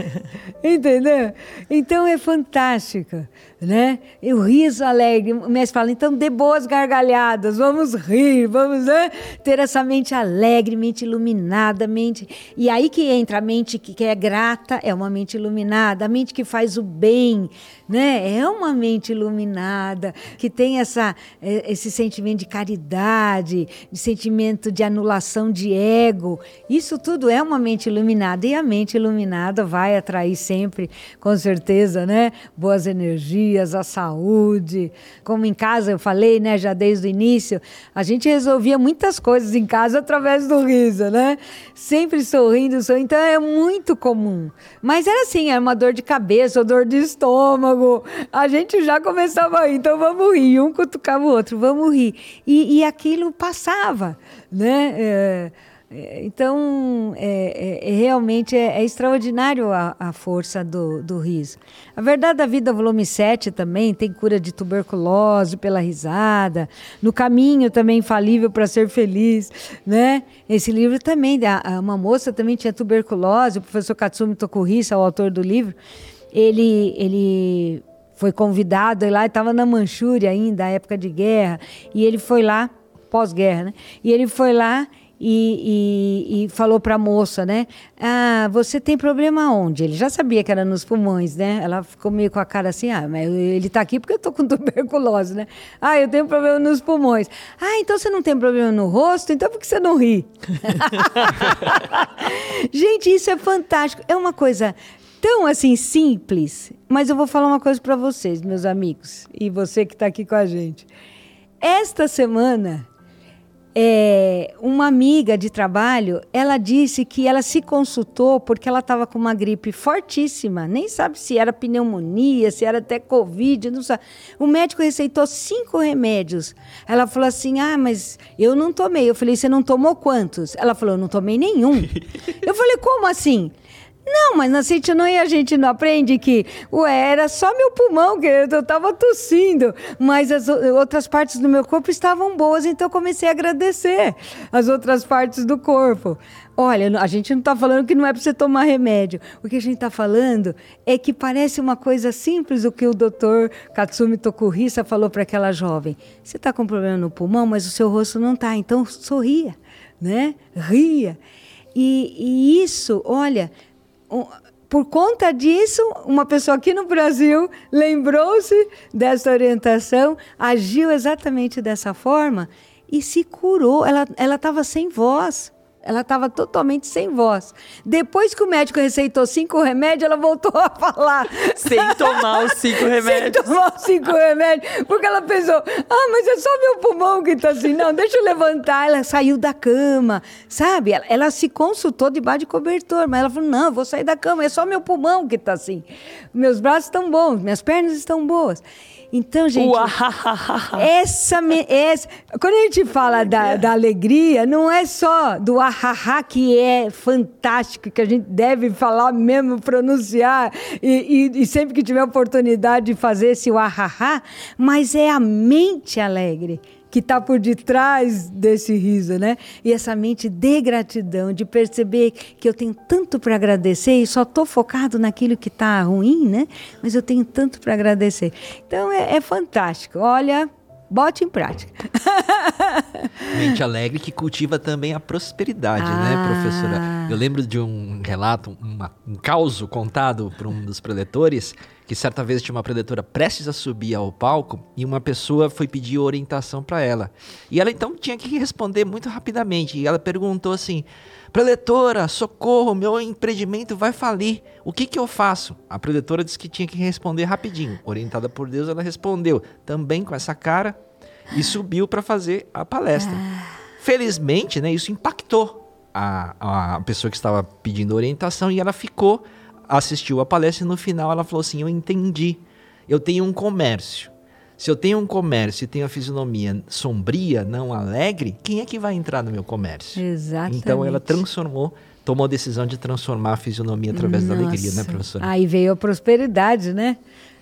Entendeu? Então é fantástico, né? E o riso alegre. O mestre fala: então dê boas gargalhadas, vamos rir, vamos né? ter essa mente alegre, mente iluminada, mente. E aí que entra a mente que é grata, é uma mente iluminada, a mente que faz o bem, né? É uma mente iluminada, que tem essa, é, esse sentimento de caridade, de sentimento de anulação de ego. Isso tudo é uma mente iluminada. E a mente iluminada vai atrair sempre, com certeza, né? Boas energias, a saúde. Como em casa eu falei, né? Já desde o início, a gente resolvia muitas coisas em casa através do riso, né? Sempre sorrindo, sorrindo. Então é muito comum. Mas era assim, era uma dor de cabeça, dor de estômago. A gente já começava a rir, então vamos rir. Um cutucava o outro, vamos rir. E, e aquilo passava, né? É então, é, é, é, realmente é, é, extraordinário a, a força do, do, riso. A Verdade da Vida, volume 7 também, tem cura de tuberculose pela risada. No Caminho também, Infalível para Ser Feliz. Né? Esse livro também, a, uma moça também tinha tuberculose, o professor Katsumi Tokuhisa, o autor do livro, ele, ele foi convidado lá, estava na Manchúria ainda, época de guerra, e ele foi lá, pós-guerra, né? E ele foi lá e, e, e falou para a moça, né? Ah, você tem problema onde? Ele já sabia que era nos pulmões, né? Ela ficou meio com a cara assim, ah, mas ele está aqui porque eu estou com tuberculose, né? Ah, eu tenho problema nos pulmões. Ah, então você não tem problema no rosto? Então por que você não ri? Gente, isso é fantástico. É uma coisa tão assim simples, mas eu vou falar uma coisa para vocês, meus amigos, e você que está aqui com a gente. Esta semana, é, uma amiga de trabalho, ela disse que ela se consultou porque ela estava com uma gripe fortíssima, nem sabe se era pneumonia, se era até covid, não sabe. O médico receitou cinco remédios. Ela falou assim: Ah, mas eu não tomei. Eu falei: Você não tomou quantos? Ela falou: Eu não tomei nenhum. eu falei: Como assim? Não, mas na Citinoia a gente não aprende que, ué, era só meu pulmão, que eu estava tossindo, mas as outras partes do meu corpo estavam boas, então eu comecei a agradecer as outras partes do corpo. Olha, a gente não está falando que não é para você tomar remédio. O que a gente está falando é que parece uma coisa simples o que o doutor Katsumi Tokuhisa falou para aquela jovem. Você está com problema no pulmão, mas o seu rosto não está, então sorria, né? Ria. E, e isso, olha, por conta disso, uma pessoa aqui no Brasil lembrou-se dessa orientação, agiu exatamente dessa forma e se curou. Ela estava sem voz. Ela estava totalmente sem voz. Depois que o médico receitou cinco remédios, ela voltou a falar. Sem tomar os cinco remédios. Sem tomar os cinco remédios. Porque ela pensou, ah, mas é só meu pulmão que está assim. Não, deixa eu levantar. Ela saiu da cama, sabe? Ela, ela se consultou debaixo de cobertor, mas ela falou, não, vou sair da cama, é só meu pulmão que está assim. Meus braços estão bons, minhas pernas estão boas. Então, gente, essa, essa, quando a gente fala da, da alegria, não é só do ahaha que é fantástico, que a gente deve falar mesmo, pronunciar, e, e, e sempre que tiver oportunidade de fazer esse ahaha, mas é a mente alegre que está por detrás desse riso, né? E essa mente de gratidão, de perceber que eu tenho tanto para agradecer e só estou focado naquilo que está ruim, né? Mas eu tenho tanto para agradecer. Então é, é fantástico. Olha, Bote em prática. Mente alegre que cultiva também a prosperidade, né, ah. né, professora? Eu lembro de um relato, uma, um caos contado por um dos preletores que certa vez tinha uma preletora prestes a subir ao palco e uma pessoa foi pedir orientação para ela. E ela então tinha que responder muito rapidamente. E ela perguntou assim: Preletora, socorro, meu empreendimento vai falir. O que, que eu faço? A preletora disse que tinha que responder rapidinho. Orientada por Deus, ela respondeu também com essa cara e subiu para fazer a palestra. Felizmente, né, isso impactou a, a pessoa que estava pedindo orientação e ela ficou, assistiu a palestra e no final ela falou assim: Eu entendi. Eu tenho um comércio. Se eu tenho um comércio e tenho a fisionomia sombria, não alegre, quem é que vai entrar no meu comércio? Exatamente. Então ela transformou, tomou a decisão de transformar a fisionomia através Nossa. da alegria, né, professora? Aí veio a prosperidade, né?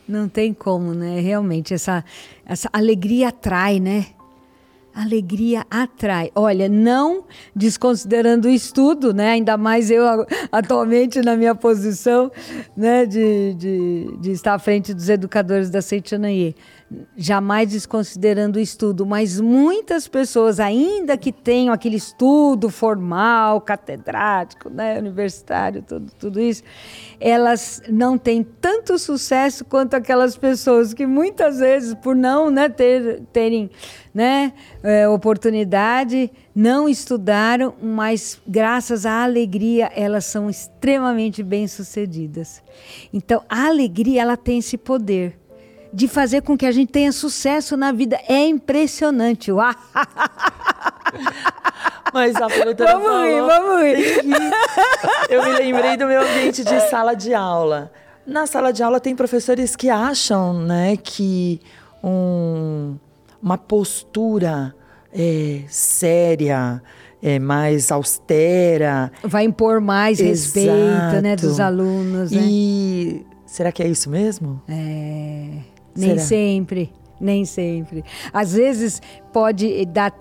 Não tem como, né? Realmente, essa, essa alegria atrai, né? Alegria atrai. Olha, não desconsiderando o estudo, né? Ainda mais eu atualmente na minha posição, né? De, de, de estar à frente dos educadores da Seitianaie jamais desconsiderando o estudo, mas muitas pessoas, ainda que tenham aquele estudo formal, catedrático, né, universitário, tudo, tudo isso, elas não têm tanto sucesso quanto aquelas pessoas que muitas vezes, por não né, ter, terem né, é, oportunidade, não estudaram, mas graças à alegria elas são extremamente bem-sucedidas. Então, a alegria ela tem esse poder de fazer com que a gente tenha sucesso na vida. É impressionante. Uau! Mas a produtora vamos falou, rir, vamos rir. Eu me lembrei do meu ambiente de sala de aula. Na sala de aula tem professores que acham né, que um, uma postura é, séria, é, mais austera. Vai impor mais Exato. respeito né, dos alunos. Né? E será que é isso mesmo? É. Nem Será? sempre, nem sempre. Às vezes pode dar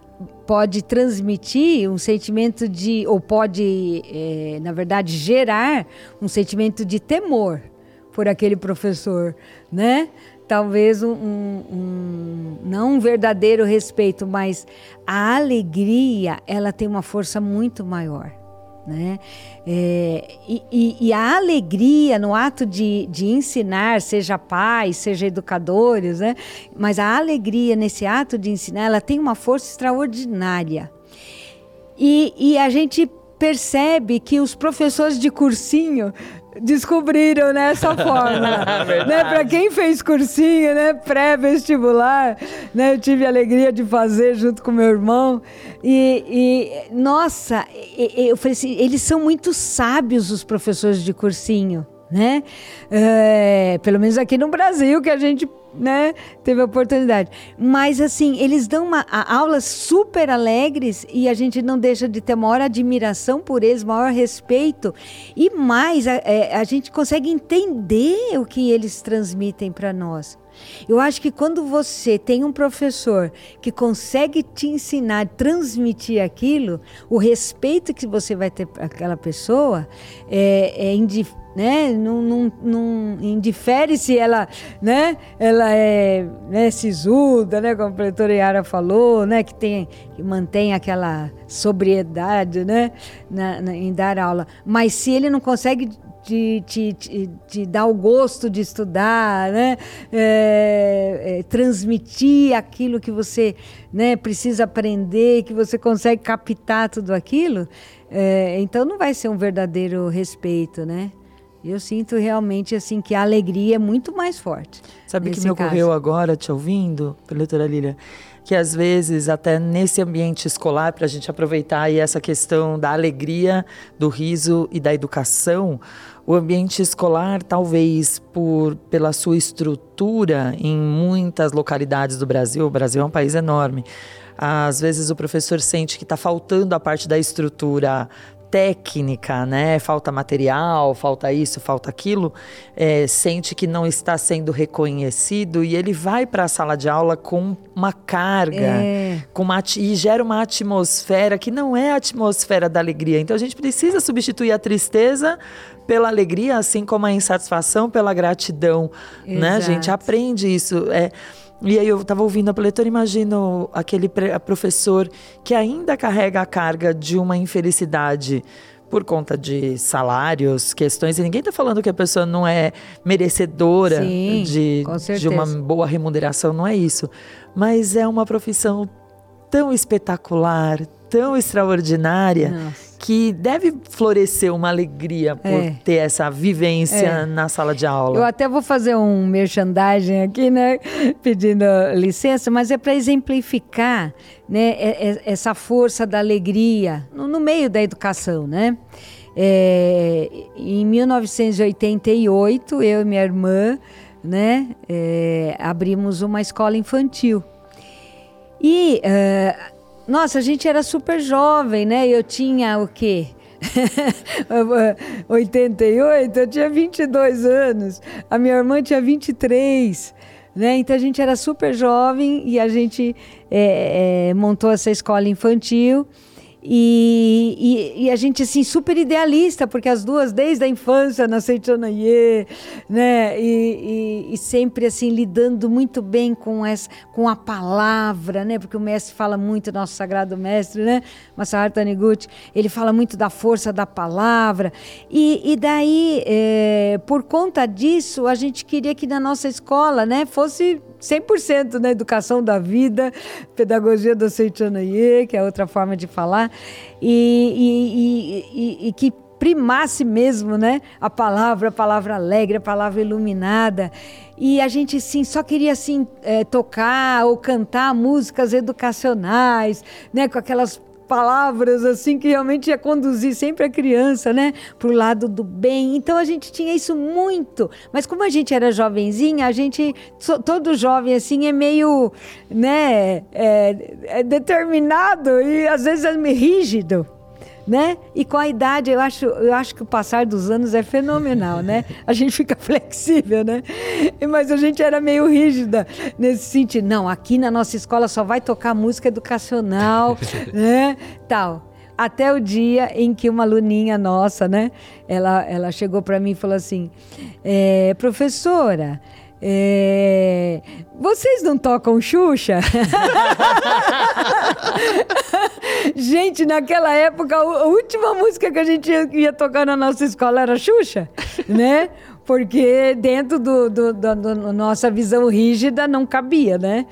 pode transmitir um sentimento de ou pode é, na verdade gerar um sentimento de temor por aquele professor, né? Talvez um, um, não um verdadeiro respeito, mas a alegria ela tem uma força muito maior. Né? É, e, e, e, a alegria no ato de, de ensinar, seja pais, seja educadores, né? mas a alegria nesse ato de ensinar, ela tem uma força extraordinária. E, e a gente percebe que os professores de cursinho descobriram nessa né, forma. né? Para quem fez cursinho, né? pré-vestibular, né? eu tive a alegria de fazer junto com meu irmão. E, e nossa, eu falei assim, eles são muito sábios, os professores de cursinho. Né? É, pelo menos aqui no Brasil, que a gente né, teve a oportunidade. Mas assim, eles dão uma, aulas super alegres e a gente não deixa de ter maior admiração por eles, maior respeito e mais a, é, a gente consegue entender o que eles transmitem para nós. Eu acho que quando você tem um professor que consegue te ensinar, transmitir aquilo, o respeito que você vai ter para aquela pessoa é, é né? Não, não, não indifere se ela, né? Ela é né, sisuda, né? Como a professora Yara falou, né? Que, tem, que mantém aquela sobriedade, né? Na, na, em dar aula. Mas se ele não consegue te, te, te, te dar o gosto de estudar, né? É, é, transmitir aquilo que você né, precisa aprender, que você consegue captar tudo aquilo, é, então não vai ser um verdadeiro respeito, né? Eu sinto realmente assim que a alegria é muito mais forte. Sabe o que me ocorreu agora, te ouvindo, doutora Lília? Que às vezes, até nesse ambiente escolar, para a gente aproveitar aí essa questão da alegria, do riso e da educação, o ambiente escolar, talvez por pela sua estrutura em muitas localidades do Brasil, o Brasil é um país enorme. Às vezes o professor sente que está faltando a parte da estrutura técnica, né? Falta material, falta isso, falta aquilo, é, sente que não está sendo reconhecido e ele vai para a sala de aula com uma carga, é. com uma, e gera uma atmosfera que não é a atmosfera da alegria. Então a gente precisa substituir a tristeza pela alegria, assim como a insatisfação pela gratidão, Exato. né? A gente aprende isso. É, e aí eu estava ouvindo a pletora, imagino aquele professor que ainda carrega a carga de uma infelicidade por conta de salários, questões, e ninguém está falando que a pessoa não é merecedora Sim, de, de uma boa remuneração, não é isso. Mas é uma profissão tão espetacular, tão extraordinária, Nossa. que deve florescer uma alegria por É. ter essa vivência É. na sala de aula. Eu até vou fazer um merchandising aqui, né? Pedindo licença, mas é para exemplificar né, essa força da alegria no, meio da educação, né? É, em 1988, eu e minha irmã, né, é, abrimos uma escola infantil. E, nossa, a gente era super jovem, né? Eu tinha o quê? 88, eu tinha 22 anos. A minha irmã tinha 23. Né? Então a gente era super jovem e a gente eh, eh, montou essa escola infantil. E, e, e a gente, assim, super idealista, porque as duas, desde a infância, na Seitonaie, né? E, e, sempre, assim, lidando muito bem com, essa, com a palavra, né? Porque o mestre fala muito, nosso sagrado mestre, né? Masaharu Taniguchi, ele fala muito da força da palavra. E, daí, eh, por conta disso, a gente queria que na nossa escola, né? Fosse 100% na educação da vida, pedagogia do Seitonaie, que é outra forma de falar, e, e- e- e- que primasse mesmo, né? A palavra, a palavra alegre, a palavra iluminada. E a gente, sim, só queria, assim, eh, tocar ou cantar músicas educacionais, né? Com aquelas palavras assim que realmente ia conduzir sempre a criança, né, para o lado do bem. Então a gente tinha isso muito, mas como a gente era jovenzinha, a gente todo jovem assim é meio, né, é, é determinado e às vezes é meio rígido. Né? E com a idade, eu acho, eu acho que o passar dos anos é fenomenal, né? A gente fica flexível, né? Mas a gente era meio rígida nesse sentido. Não, aqui na nossa escola só vai tocar música educacional, né? Tal. Até o dia em que uma aluninha nossa, né? Ela, ela chegou para mim e falou assim: "É, professora, é, vocês não tocam Xuxa? gente, naquela época, a última música que a gente ia, ia tocar na nossa escola era Xuxa, né? Porque dentro do, do- do- do- nossa visão rígida não cabia, né?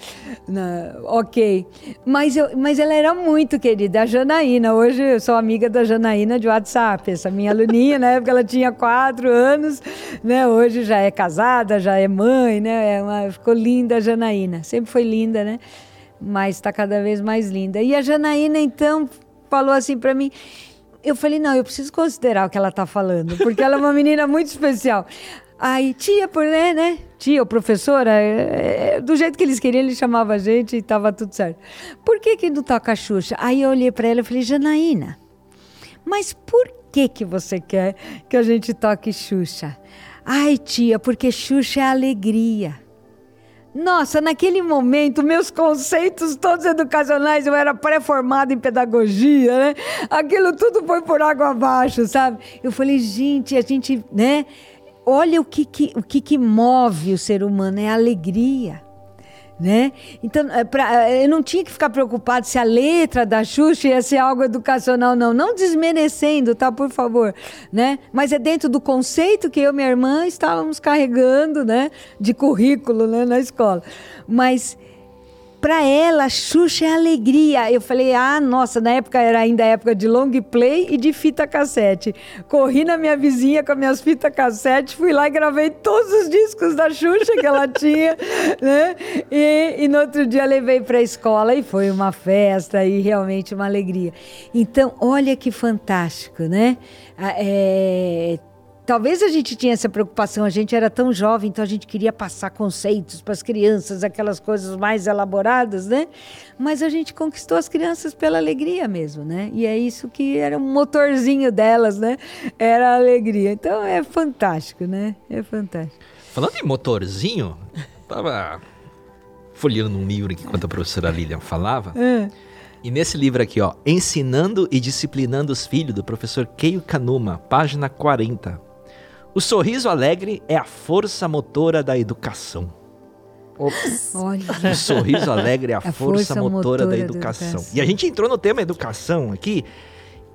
Na- ok. Mas, eu, mas ela era muito querida, a Janaína. Hoje eu sou amiga da Janaína de WhatsApp. Essa minha aluninha, na época ela tinha quatro anos, né? Hoje já é casada, já é mãe, né? É uma- ficou linda a Janaína. Sempre foi linda, né? Mas está cada vez mais linda. E a Janaína, então, falou assim para mim. Eu falei, não, eu preciso considerar o que ela está falando, porque ela é uma menina muito especial. Aí, tia, por né, né? Tia professora, é, é, do jeito que eles queriam, ele chamava a gente e estava tudo certo. Por que que não toca Xuxa? Aí eu olhei para ela e falei, Janaína, mas por que que você quer que a gente toque Xuxa? Ai, tia, porque Xuxa é alegria. Nossa, naquele momento, meus conceitos todos educacionais, eu era pré-formada em pedagogia, né? Aquilo tudo foi por água abaixo, sabe? Eu falei, gente, a gente, né? Olha o que, que, o que, que move o ser humano, é a alegria. Né? Então, é pra- eu não tinha que ficar preocupado se a letra da Xuxa ia ser algo educacional, não. Não desmerecendo, tá? Por favor. Né? Mas é dentro do conceito que eu e minha irmã estávamos carregando né? de currículo né? na escola. Mas para ela, Xuxa é alegria. Eu falei, ah, nossa, na época era ainda época de long play e de fita cassete. Corri na minha vizinha com as minhas fitas cassete, fui lá e gravei todos os discos da Xuxa que ela tinha, né? E, e no outro dia levei para a escola e foi uma festa e realmente uma alegria. Então, olha que fantástico, né? Ah, é, Talvez a gente tinha essa preocupação, a gente era tão jovem, então a gente queria passar conceitos para as crianças, aquelas coisas mais elaboradas, né? Mas a gente conquistou as crianças pela alegria mesmo, né? E é isso que era um motorzinho delas, né? Era a alegria. Então é fantástico, né? É fantástico. Falando em motorzinho, tava folheando um livro aqui enquanto a professora Lilian falava. Ah, E nesse livro aqui, ó, Ensinando e Disciplinando os Filhos, do professor Keio Kanuma, página 40. O sorriso alegre é a força motora da educação. Ops. olha. O sorriso alegre é a, A força, força motora, motora da da educação. educação. E a gente entrou no tema educação aqui.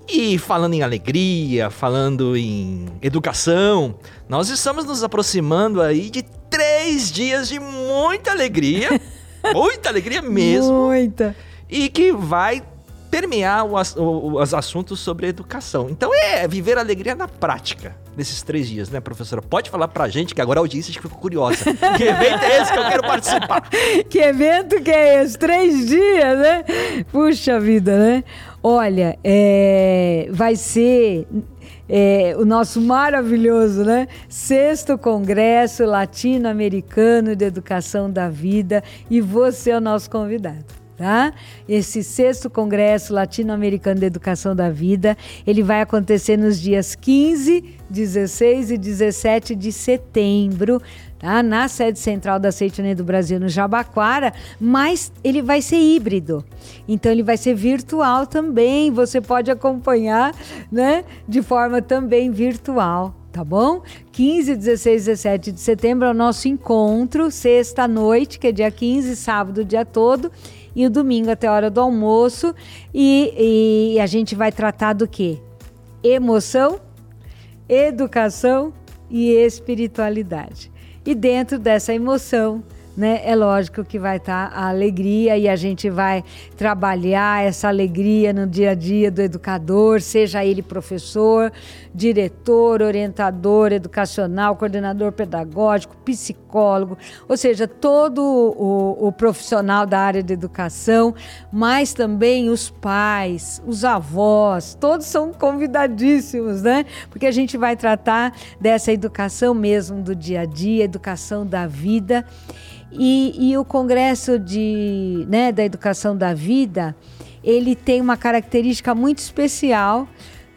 E falando em alegria, falando em educação, nós estamos nos aproximando aí de três dias de muita alegria, muita alegria mesmo. Muita. E que vai permear os, os assuntos sobre educação. Então é viver a alegria na prática nesses três dias, né, professora? Pode falar pra gente que agora a audiência ficou curiosa. que evento é esse que eu quero participar? que evento que é esse? Três dias, né? Puxa vida, né? Olha, é, vai ser é, o nosso maravilhoso, né? Sexto Congresso Latino-Americano de Educação da Vida e você é o nosso convidado tá? Esse sexto Congresso Latino-Americano de Educação da Vida, ele vai acontecer nos dias 15, 16 e 17 de setembro, tá? Na sede central da Seitiane do Brasil, no Jabaquara, mas ele vai ser híbrido. Então ele vai ser virtual também, você pode acompanhar, né, de forma também virtual tá bom? 15, 16, 17 de setembro é o nosso encontro, sexta noite, que é dia 15, sábado, dia todo e o domingo até a hora do almoço. E, e a gente vai tratar do que? Emoção, educação e espiritualidade. E dentro dessa emoção, né? É lógico que vai estar tá a alegria e a gente vai trabalhar essa alegria no dia a dia do educador, seja ele professor, diretor, orientador educacional, coordenador pedagógico, psicólogo, ou seja, todo o, o profissional da área de educação, mas também os pais, os avós, todos são convidadíssimos, né? Porque a gente vai tratar dessa educação mesmo do dia a dia, educação da vida. E, e o Congresso de, né, da Educação da Vida, ele tem uma característica muito especial,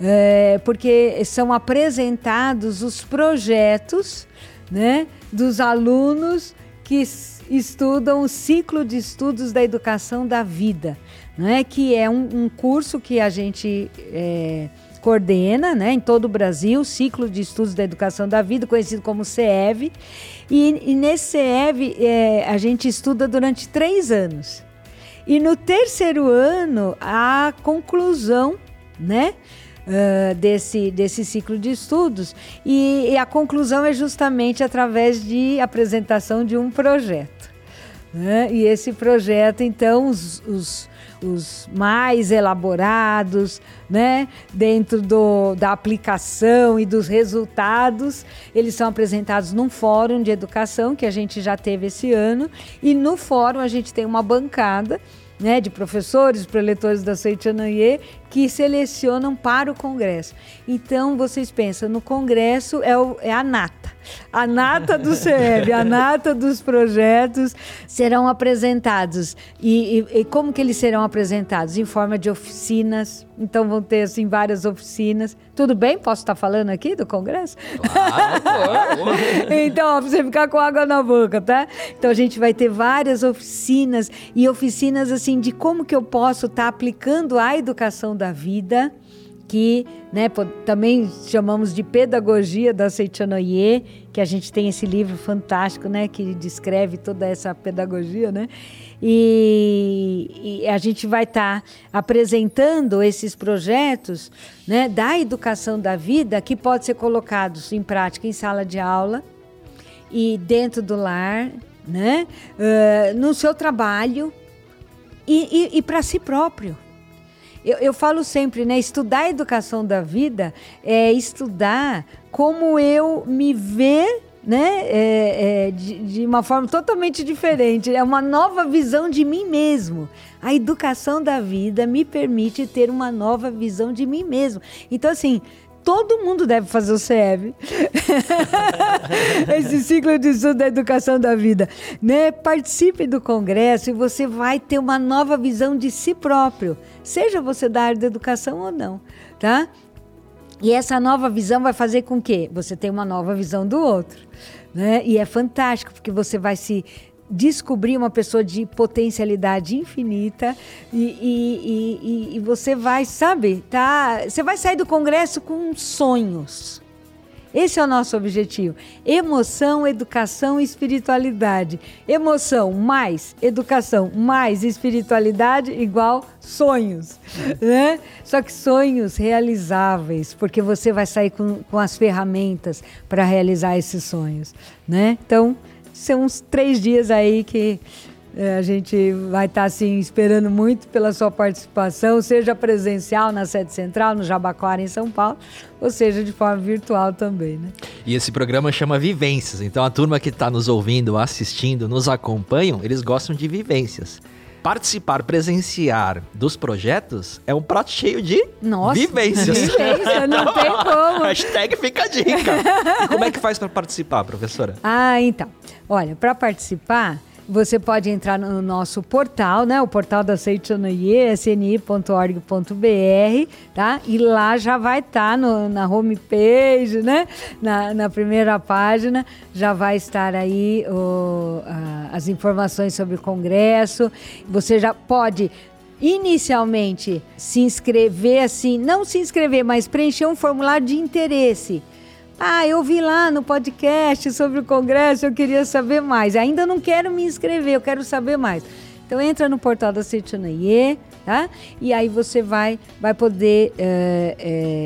é, porque são apresentados os projetos né, dos alunos que estudam o ciclo de estudos da educação da vida, né, que é um, um curso que a gente é, coordena né, em todo o Brasil, Ciclo de Estudos da Educação da Vida, conhecido como CEV. E, e nesse CEV é, a gente estuda durante três anos. E no terceiro ano, a conclusão, né? Uh, desse, desse ciclo de estudos. E, e, a conclusão é justamente através de apresentação de um projeto. Né? E esse projeto, então, os, os os mais elaborados, né? Dentro do, da aplicação e dos resultados, eles são apresentados num fórum de educação que a gente já teve esse ano. E no fórum a gente tem uma bancada né, de professores, preletores da Seitianaye, que selecionam para o Congresso. Então, vocês pensam, no Congresso é, o, é a nata. A nata do CEB, a nata dos projetos serão apresentados. E, e, e, como que eles serão apresentados? Em forma de oficinas. Então, vão ter, assim, várias oficinas. Tudo bem? Posso estar falando aqui do Congresso? Claro, então, ó, pra você ficar com água na boca, tá? Então, a gente vai ter várias oficinas e oficinas, assim, de como que eu posso estar aplicando a educação da vida, que né, também chamamos de pedagogia da Seichanoye, que a gente tem esse livro fantástico, né, que descreve toda essa pedagogia, né? E, e a gente vai estar tá apresentando esses projetos, né, da educação da vida que pode ser colocados em prática em sala de aula e dentro do lar, né, uh, no seu trabalho e, e, e para si próprio. Eu, eu falo sempre, né? Estudar a educação da vida é estudar como eu me ver né? É, é, de, de, uma forma totalmente diferente. É uma nova visão de mim mesmo. A educação da vida me permite ter uma nova visão de mim mesmo. Então, assim, todo mundo deve fazer o CEV. Esse ciclo de estudo da educação da vida. Né? Participe do congresso e você vai ter uma nova visão de si próprio, seja você da área da educação ou não, tá? E essa nova visão vai fazer com que você tenha uma nova visão do outro. Né? E é fantástico, porque você vai se descobrir uma pessoa de potencialidade infinita e, e, e, e, você vai, sabe, tá? Você vai sair do congresso com sonhos. Esse é o nosso objetivo. Emoção, educação e espiritualidade. Emoção mais educação mais espiritualidade igual sonhos, né? Só que sonhos realizáveis, porque você vai sair com, com as ferramentas para realizar esses sonhos, né? Então, são uns três dias aí que é, a gente vai estar tá, assim esperando muito pela sua participação, seja presencial na sede central, no Jabaquara, em São Paulo, ou seja de forma virtual também, né? E esse programa chama Vivências. Então a turma que está nos ouvindo, assistindo, nos acompanham, eles gostam de vivências. Participar, presenciar dos projetos é um prato cheio de Nossa, vivências. Vivência, não tem como. Hashtag fica a dica. E como é que faz para participar, professora? Ah, então. Olha, para participar, você pode entrar no nosso portal, né? O portal da Seitonoye, sni.org.br, tá? E lá já vai estar tá na homepage, né? Na, na, primeira página já vai estar aí o, a, as informações sobre o congresso. Você já pode inicialmente se inscrever assim, não se inscrever, mas preencher um formulário de interesse. Ah, eu vi lá no podcast sobre o congresso, eu queria saber mais. Ainda não quero me inscrever, eu quero saber mais. Então entra no portal da Seitonaie, tá? E aí você vai, vai poder é,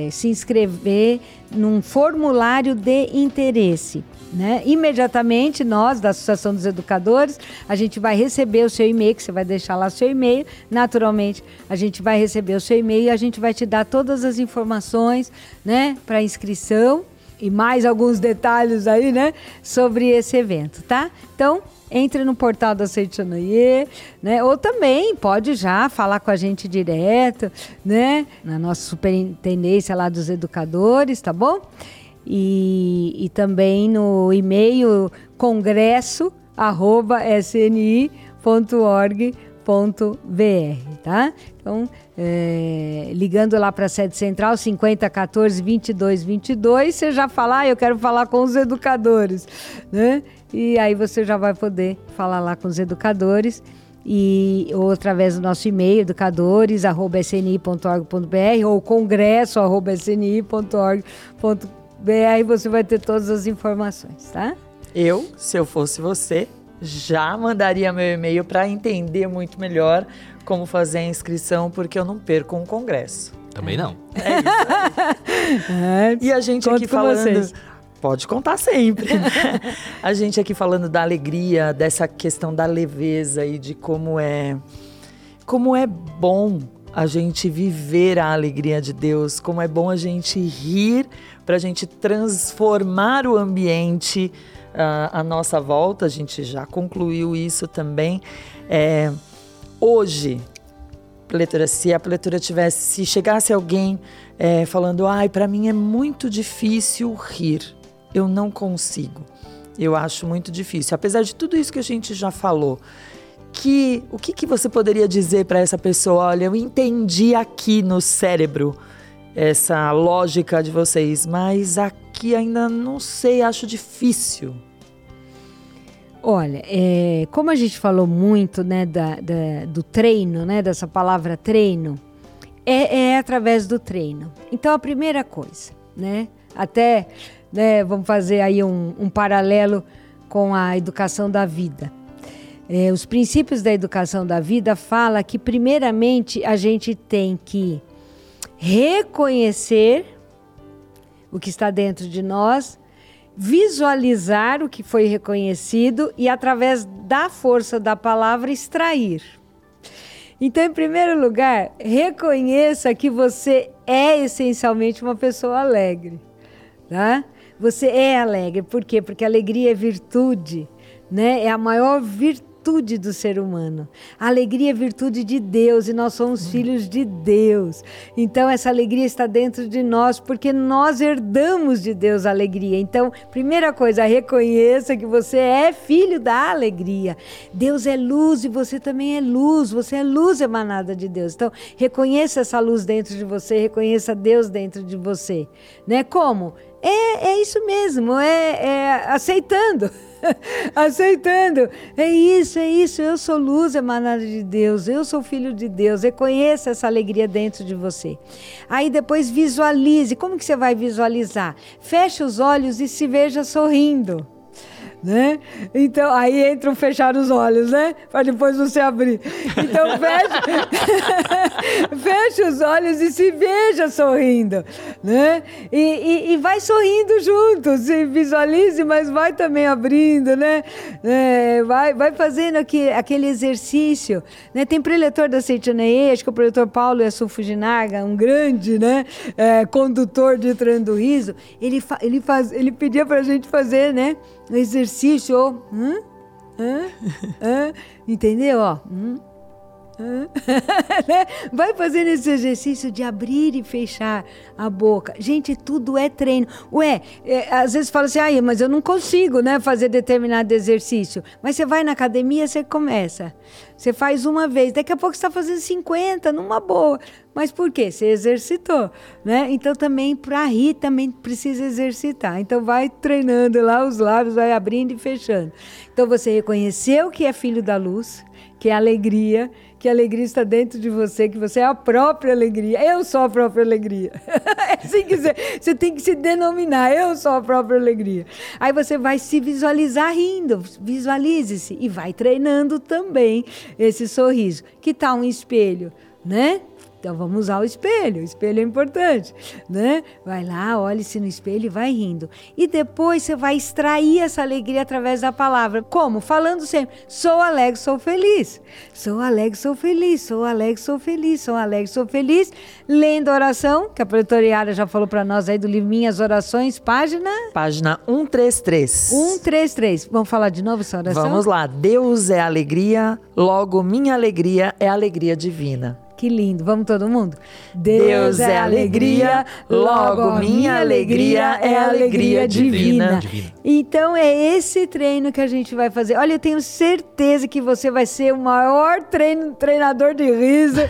é, se inscrever num formulário de interesse. Né? Imediatamente, nós, da Associação dos Educadores, a gente vai receber o seu e-mail, que você vai deixar lá seu e-mail. Naturalmente, a gente vai receber o seu e-mail e a gente vai te dar todas as informações né, para inscrição e mais alguns detalhes aí, né, sobre esse evento, tá? Então, entre no portal da Seitonoye, né? Ou também pode já falar com a gente direto, né? Na nossa superintendência lá dos educadores, tá bom? E, e também no e-mail congresso@sni.org.br br tá? Então, é, ligando lá para a sede central, 5014 2222, você já fala, ah, eu quero falar com os educadores, né? E aí você já vai poder falar lá com os educadores e ou através do nosso e-mail educadores@sni.org.br ou congresso@sni.org.br você vai ter todas as informações, tá? Eu, se eu fosse você, já mandaria meu e-mail para entender muito melhor como fazer a inscrição, porque eu não perco um congresso. Também não. É isso. é, e a gente aqui falando. Vocês. Pode contar sempre. Né? a gente aqui falando da alegria, dessa questão da leveza e de como é como é bom a gente viver a alegria de Deus, como é bom a gente rir para a gente transformar o ambiente a nossa volta, a gente já concluiu isso também. É, hoje, pletora, se a pletora tivesse, se chegasse alguém é, falando, ai, para mim é muito difícil rir, eu não consigo, eu acho muito difícil. Apesar de tudo isso que a gente já falou, que o que, que você poderia dizer para essa pessoa? Olha, eu entendi aqui no cérebro essa lógica de vocês, mas aqui ainda não sei, acho difícil. Olha, é, como a gente falou muito né, da, da, do treino, né, dessa palavra treino, é, é, através do treino. Então, a primeira coisa, né, até né, vamos fazer aí um, um paralelo com a educação da vida. É, os princípios da educação da vida fala que primeiramente a gente tem que reconhecer o que está dentro de nós, visualizar o que foi reconhecido e, através da força da palavra, extrair. Então, em primeiro lugar, reconheça que você é essencialmente uma pessoa alegre, tá? Você é alegre, por quê? Porque alegria é virtude, né? É a maior virtude virtude do ser humano. A alegria é virtude de Deus e nós somos filhos de Deus. Então, essa alegria está dentro de nós porque nós herdamos de Deus a alegria. Então, primeira coisa, reconheça que você é filho da alegria. Deus é luz e você também é luz. Você é luz emanada de Deus. Então, reconheça essa luz dentro de você, reconheça Deus dentro de você. Né? Como? É, é isso mesmo, é, é aceitando. Aceitando. É isso, é isso. Eu sou luz emanada de Deus. Eu sou filho de Deus. Reconheça essa alegria dentro de você. Aí depois visualize. Como que você vai visualizar? Feche os olhos e se veja sorrindo né? Então, aí entram fechar os olhos, né? Para depois você abrir. Então, fecha, fecha os olhos e se veja sorrindo, né? E, e, e, vai sorrindo junto, se visualize, mas vai também abrindo, né? É, vai, vai fazendo aqui, aquele exercício, né? Tem preletor da Seitianaê, acho que o preletor Paulo Yassu Fujinaga, um grande, né? É, condutor de treino do riso, ele, fa, ele, faz, ele pedia para a gente fazer, né? Exercício. Hum? Hum? Hum? Entendeu? Ó. Hum? Vai fazendo esse exercício de abrir e fechar a boca. Gente, tudo é treino. Ué, é, às vezes fala assim, ah, mas eu não consigo né, fazer determinado exercício. Mas você vai na academia, você começa. Você faz uma vez, daqui a pouco você está fazendo 50, numa boa. Mas por quê? Você exercitou, né? Então também para rir também precisa exercitar. Então vai treinando lá os lábios, vai abrindo e fechando. Então você reconheceu que é filho da luz, que é alegria, que a alegria está dentro de você, que você é a própria alegria. Eu sou a própria alegria. é assim que você, você tem que se denominar. Eu sou a própria alegria. Aí você vai se visualizar rindo. Visualize-se e vai treinando também esse sorriso. Que tal um espelho, né? Então vamos usar o espelho, o espelho é importante, né? Vai lá, olhe-se no espelho e vai rindo. E depois você vai extrair essa alegria através da palavra. Como? Falando sempre: sou alegre, sou feliz. Sou alegre, sou feliz. Sou alegre, sou feliz. Sou alegre, sou feliz. Lendo a oração, que a pretoriária já falou para nós aí do livro Minhas Orações, página Página 133. 133. Vamos falar de novo essa oração? Vamos lá. Deus é alegria, logo minha alegria é alegria divina. Que lindo. Vamos todo mundo? Deus é alegria, logo minha alegria é alegria divina. divina. Então é esse treino que a gente vai fazer. Olha, eu tenho certeza que você vai ser o maior treino, treinador de riso.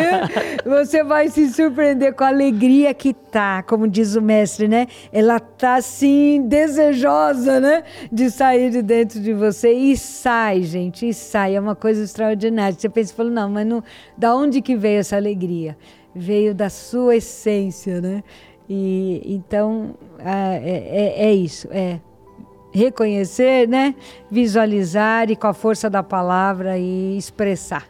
você vai se surpreender com a alegria que tá, como diz o mestre, né? Ela tá assim desejosa, né, de sair de dentro de você e sai, gente, e sai. É uma coisa extraordinária. Você pensa, falou, não, mas não, da onde que veio essa alegria? Veio da sua essência, né? E então é, é, é isso, é reconhecer, né? Visualizar e com a força da palavra e expressar.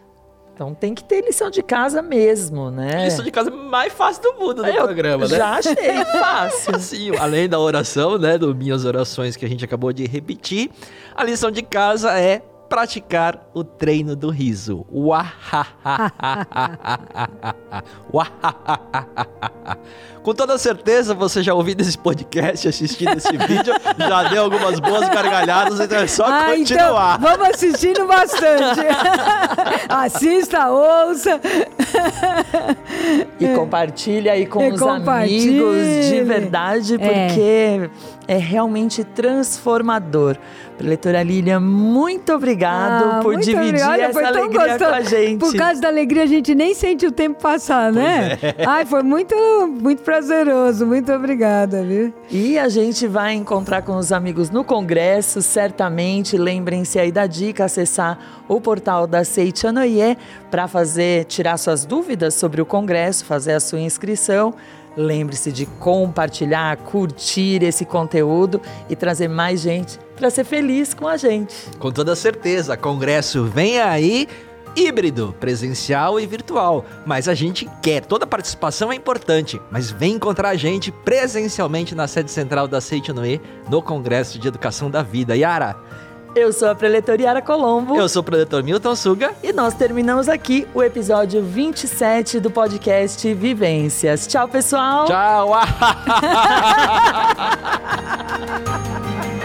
Então tem que ter lição de casa mesmo, né? Lição de casa mais fácil do mundo do Eu programa, né? Já achei fácil. Sim, além da oração, né? Do minhas orações que a gente acabou de repetir, a lição de casa é praticar o treino do riso. Com toda certeza você já ouviu esse podcast, assistindo esse vídeo, já deu algumas boas gargalhadas, então é só ah, então continuar. Então, vamos assistindo bastante. Assista, ouça. E compartilha aí com e os amigos de verdade, porque é, é realmente transformador. Preletora Lília, muito obrigado ah, por dividir obrigado. essa alegria gostoso. com a gente. Por causa da alegria, a gente nem sente o tempo passar, né? É. Ai, foi muito, muito prazeroso. Muito obrigada, viu? E a gente vai encontrar com os amigos no congresso, certamente. Lembrem-se aí da dica, acessar o portal da Seitianoye para fazer, tirar suas dúvidas sobre o congresso, fazer a sua inscrição. Lembre-se de compartilhar, curtir esse conteúdo e trazer mais gente para ser feliz com a gente. Com toda certeza, congresso vem aí híbrido, presencial e virtual. Mas a gente quer, toda participação é importante, mas vem encontrar a gente presencialmente na sede central da Seite Noé, no Congresso de Educação da Vida. Yara, eu sou a preletoriara Colombo. Eu sou o preletor Milton Suga. E nós terminamos aqui o episódio 27 do podcast Vivências. Tchau, pessoal. Tchau.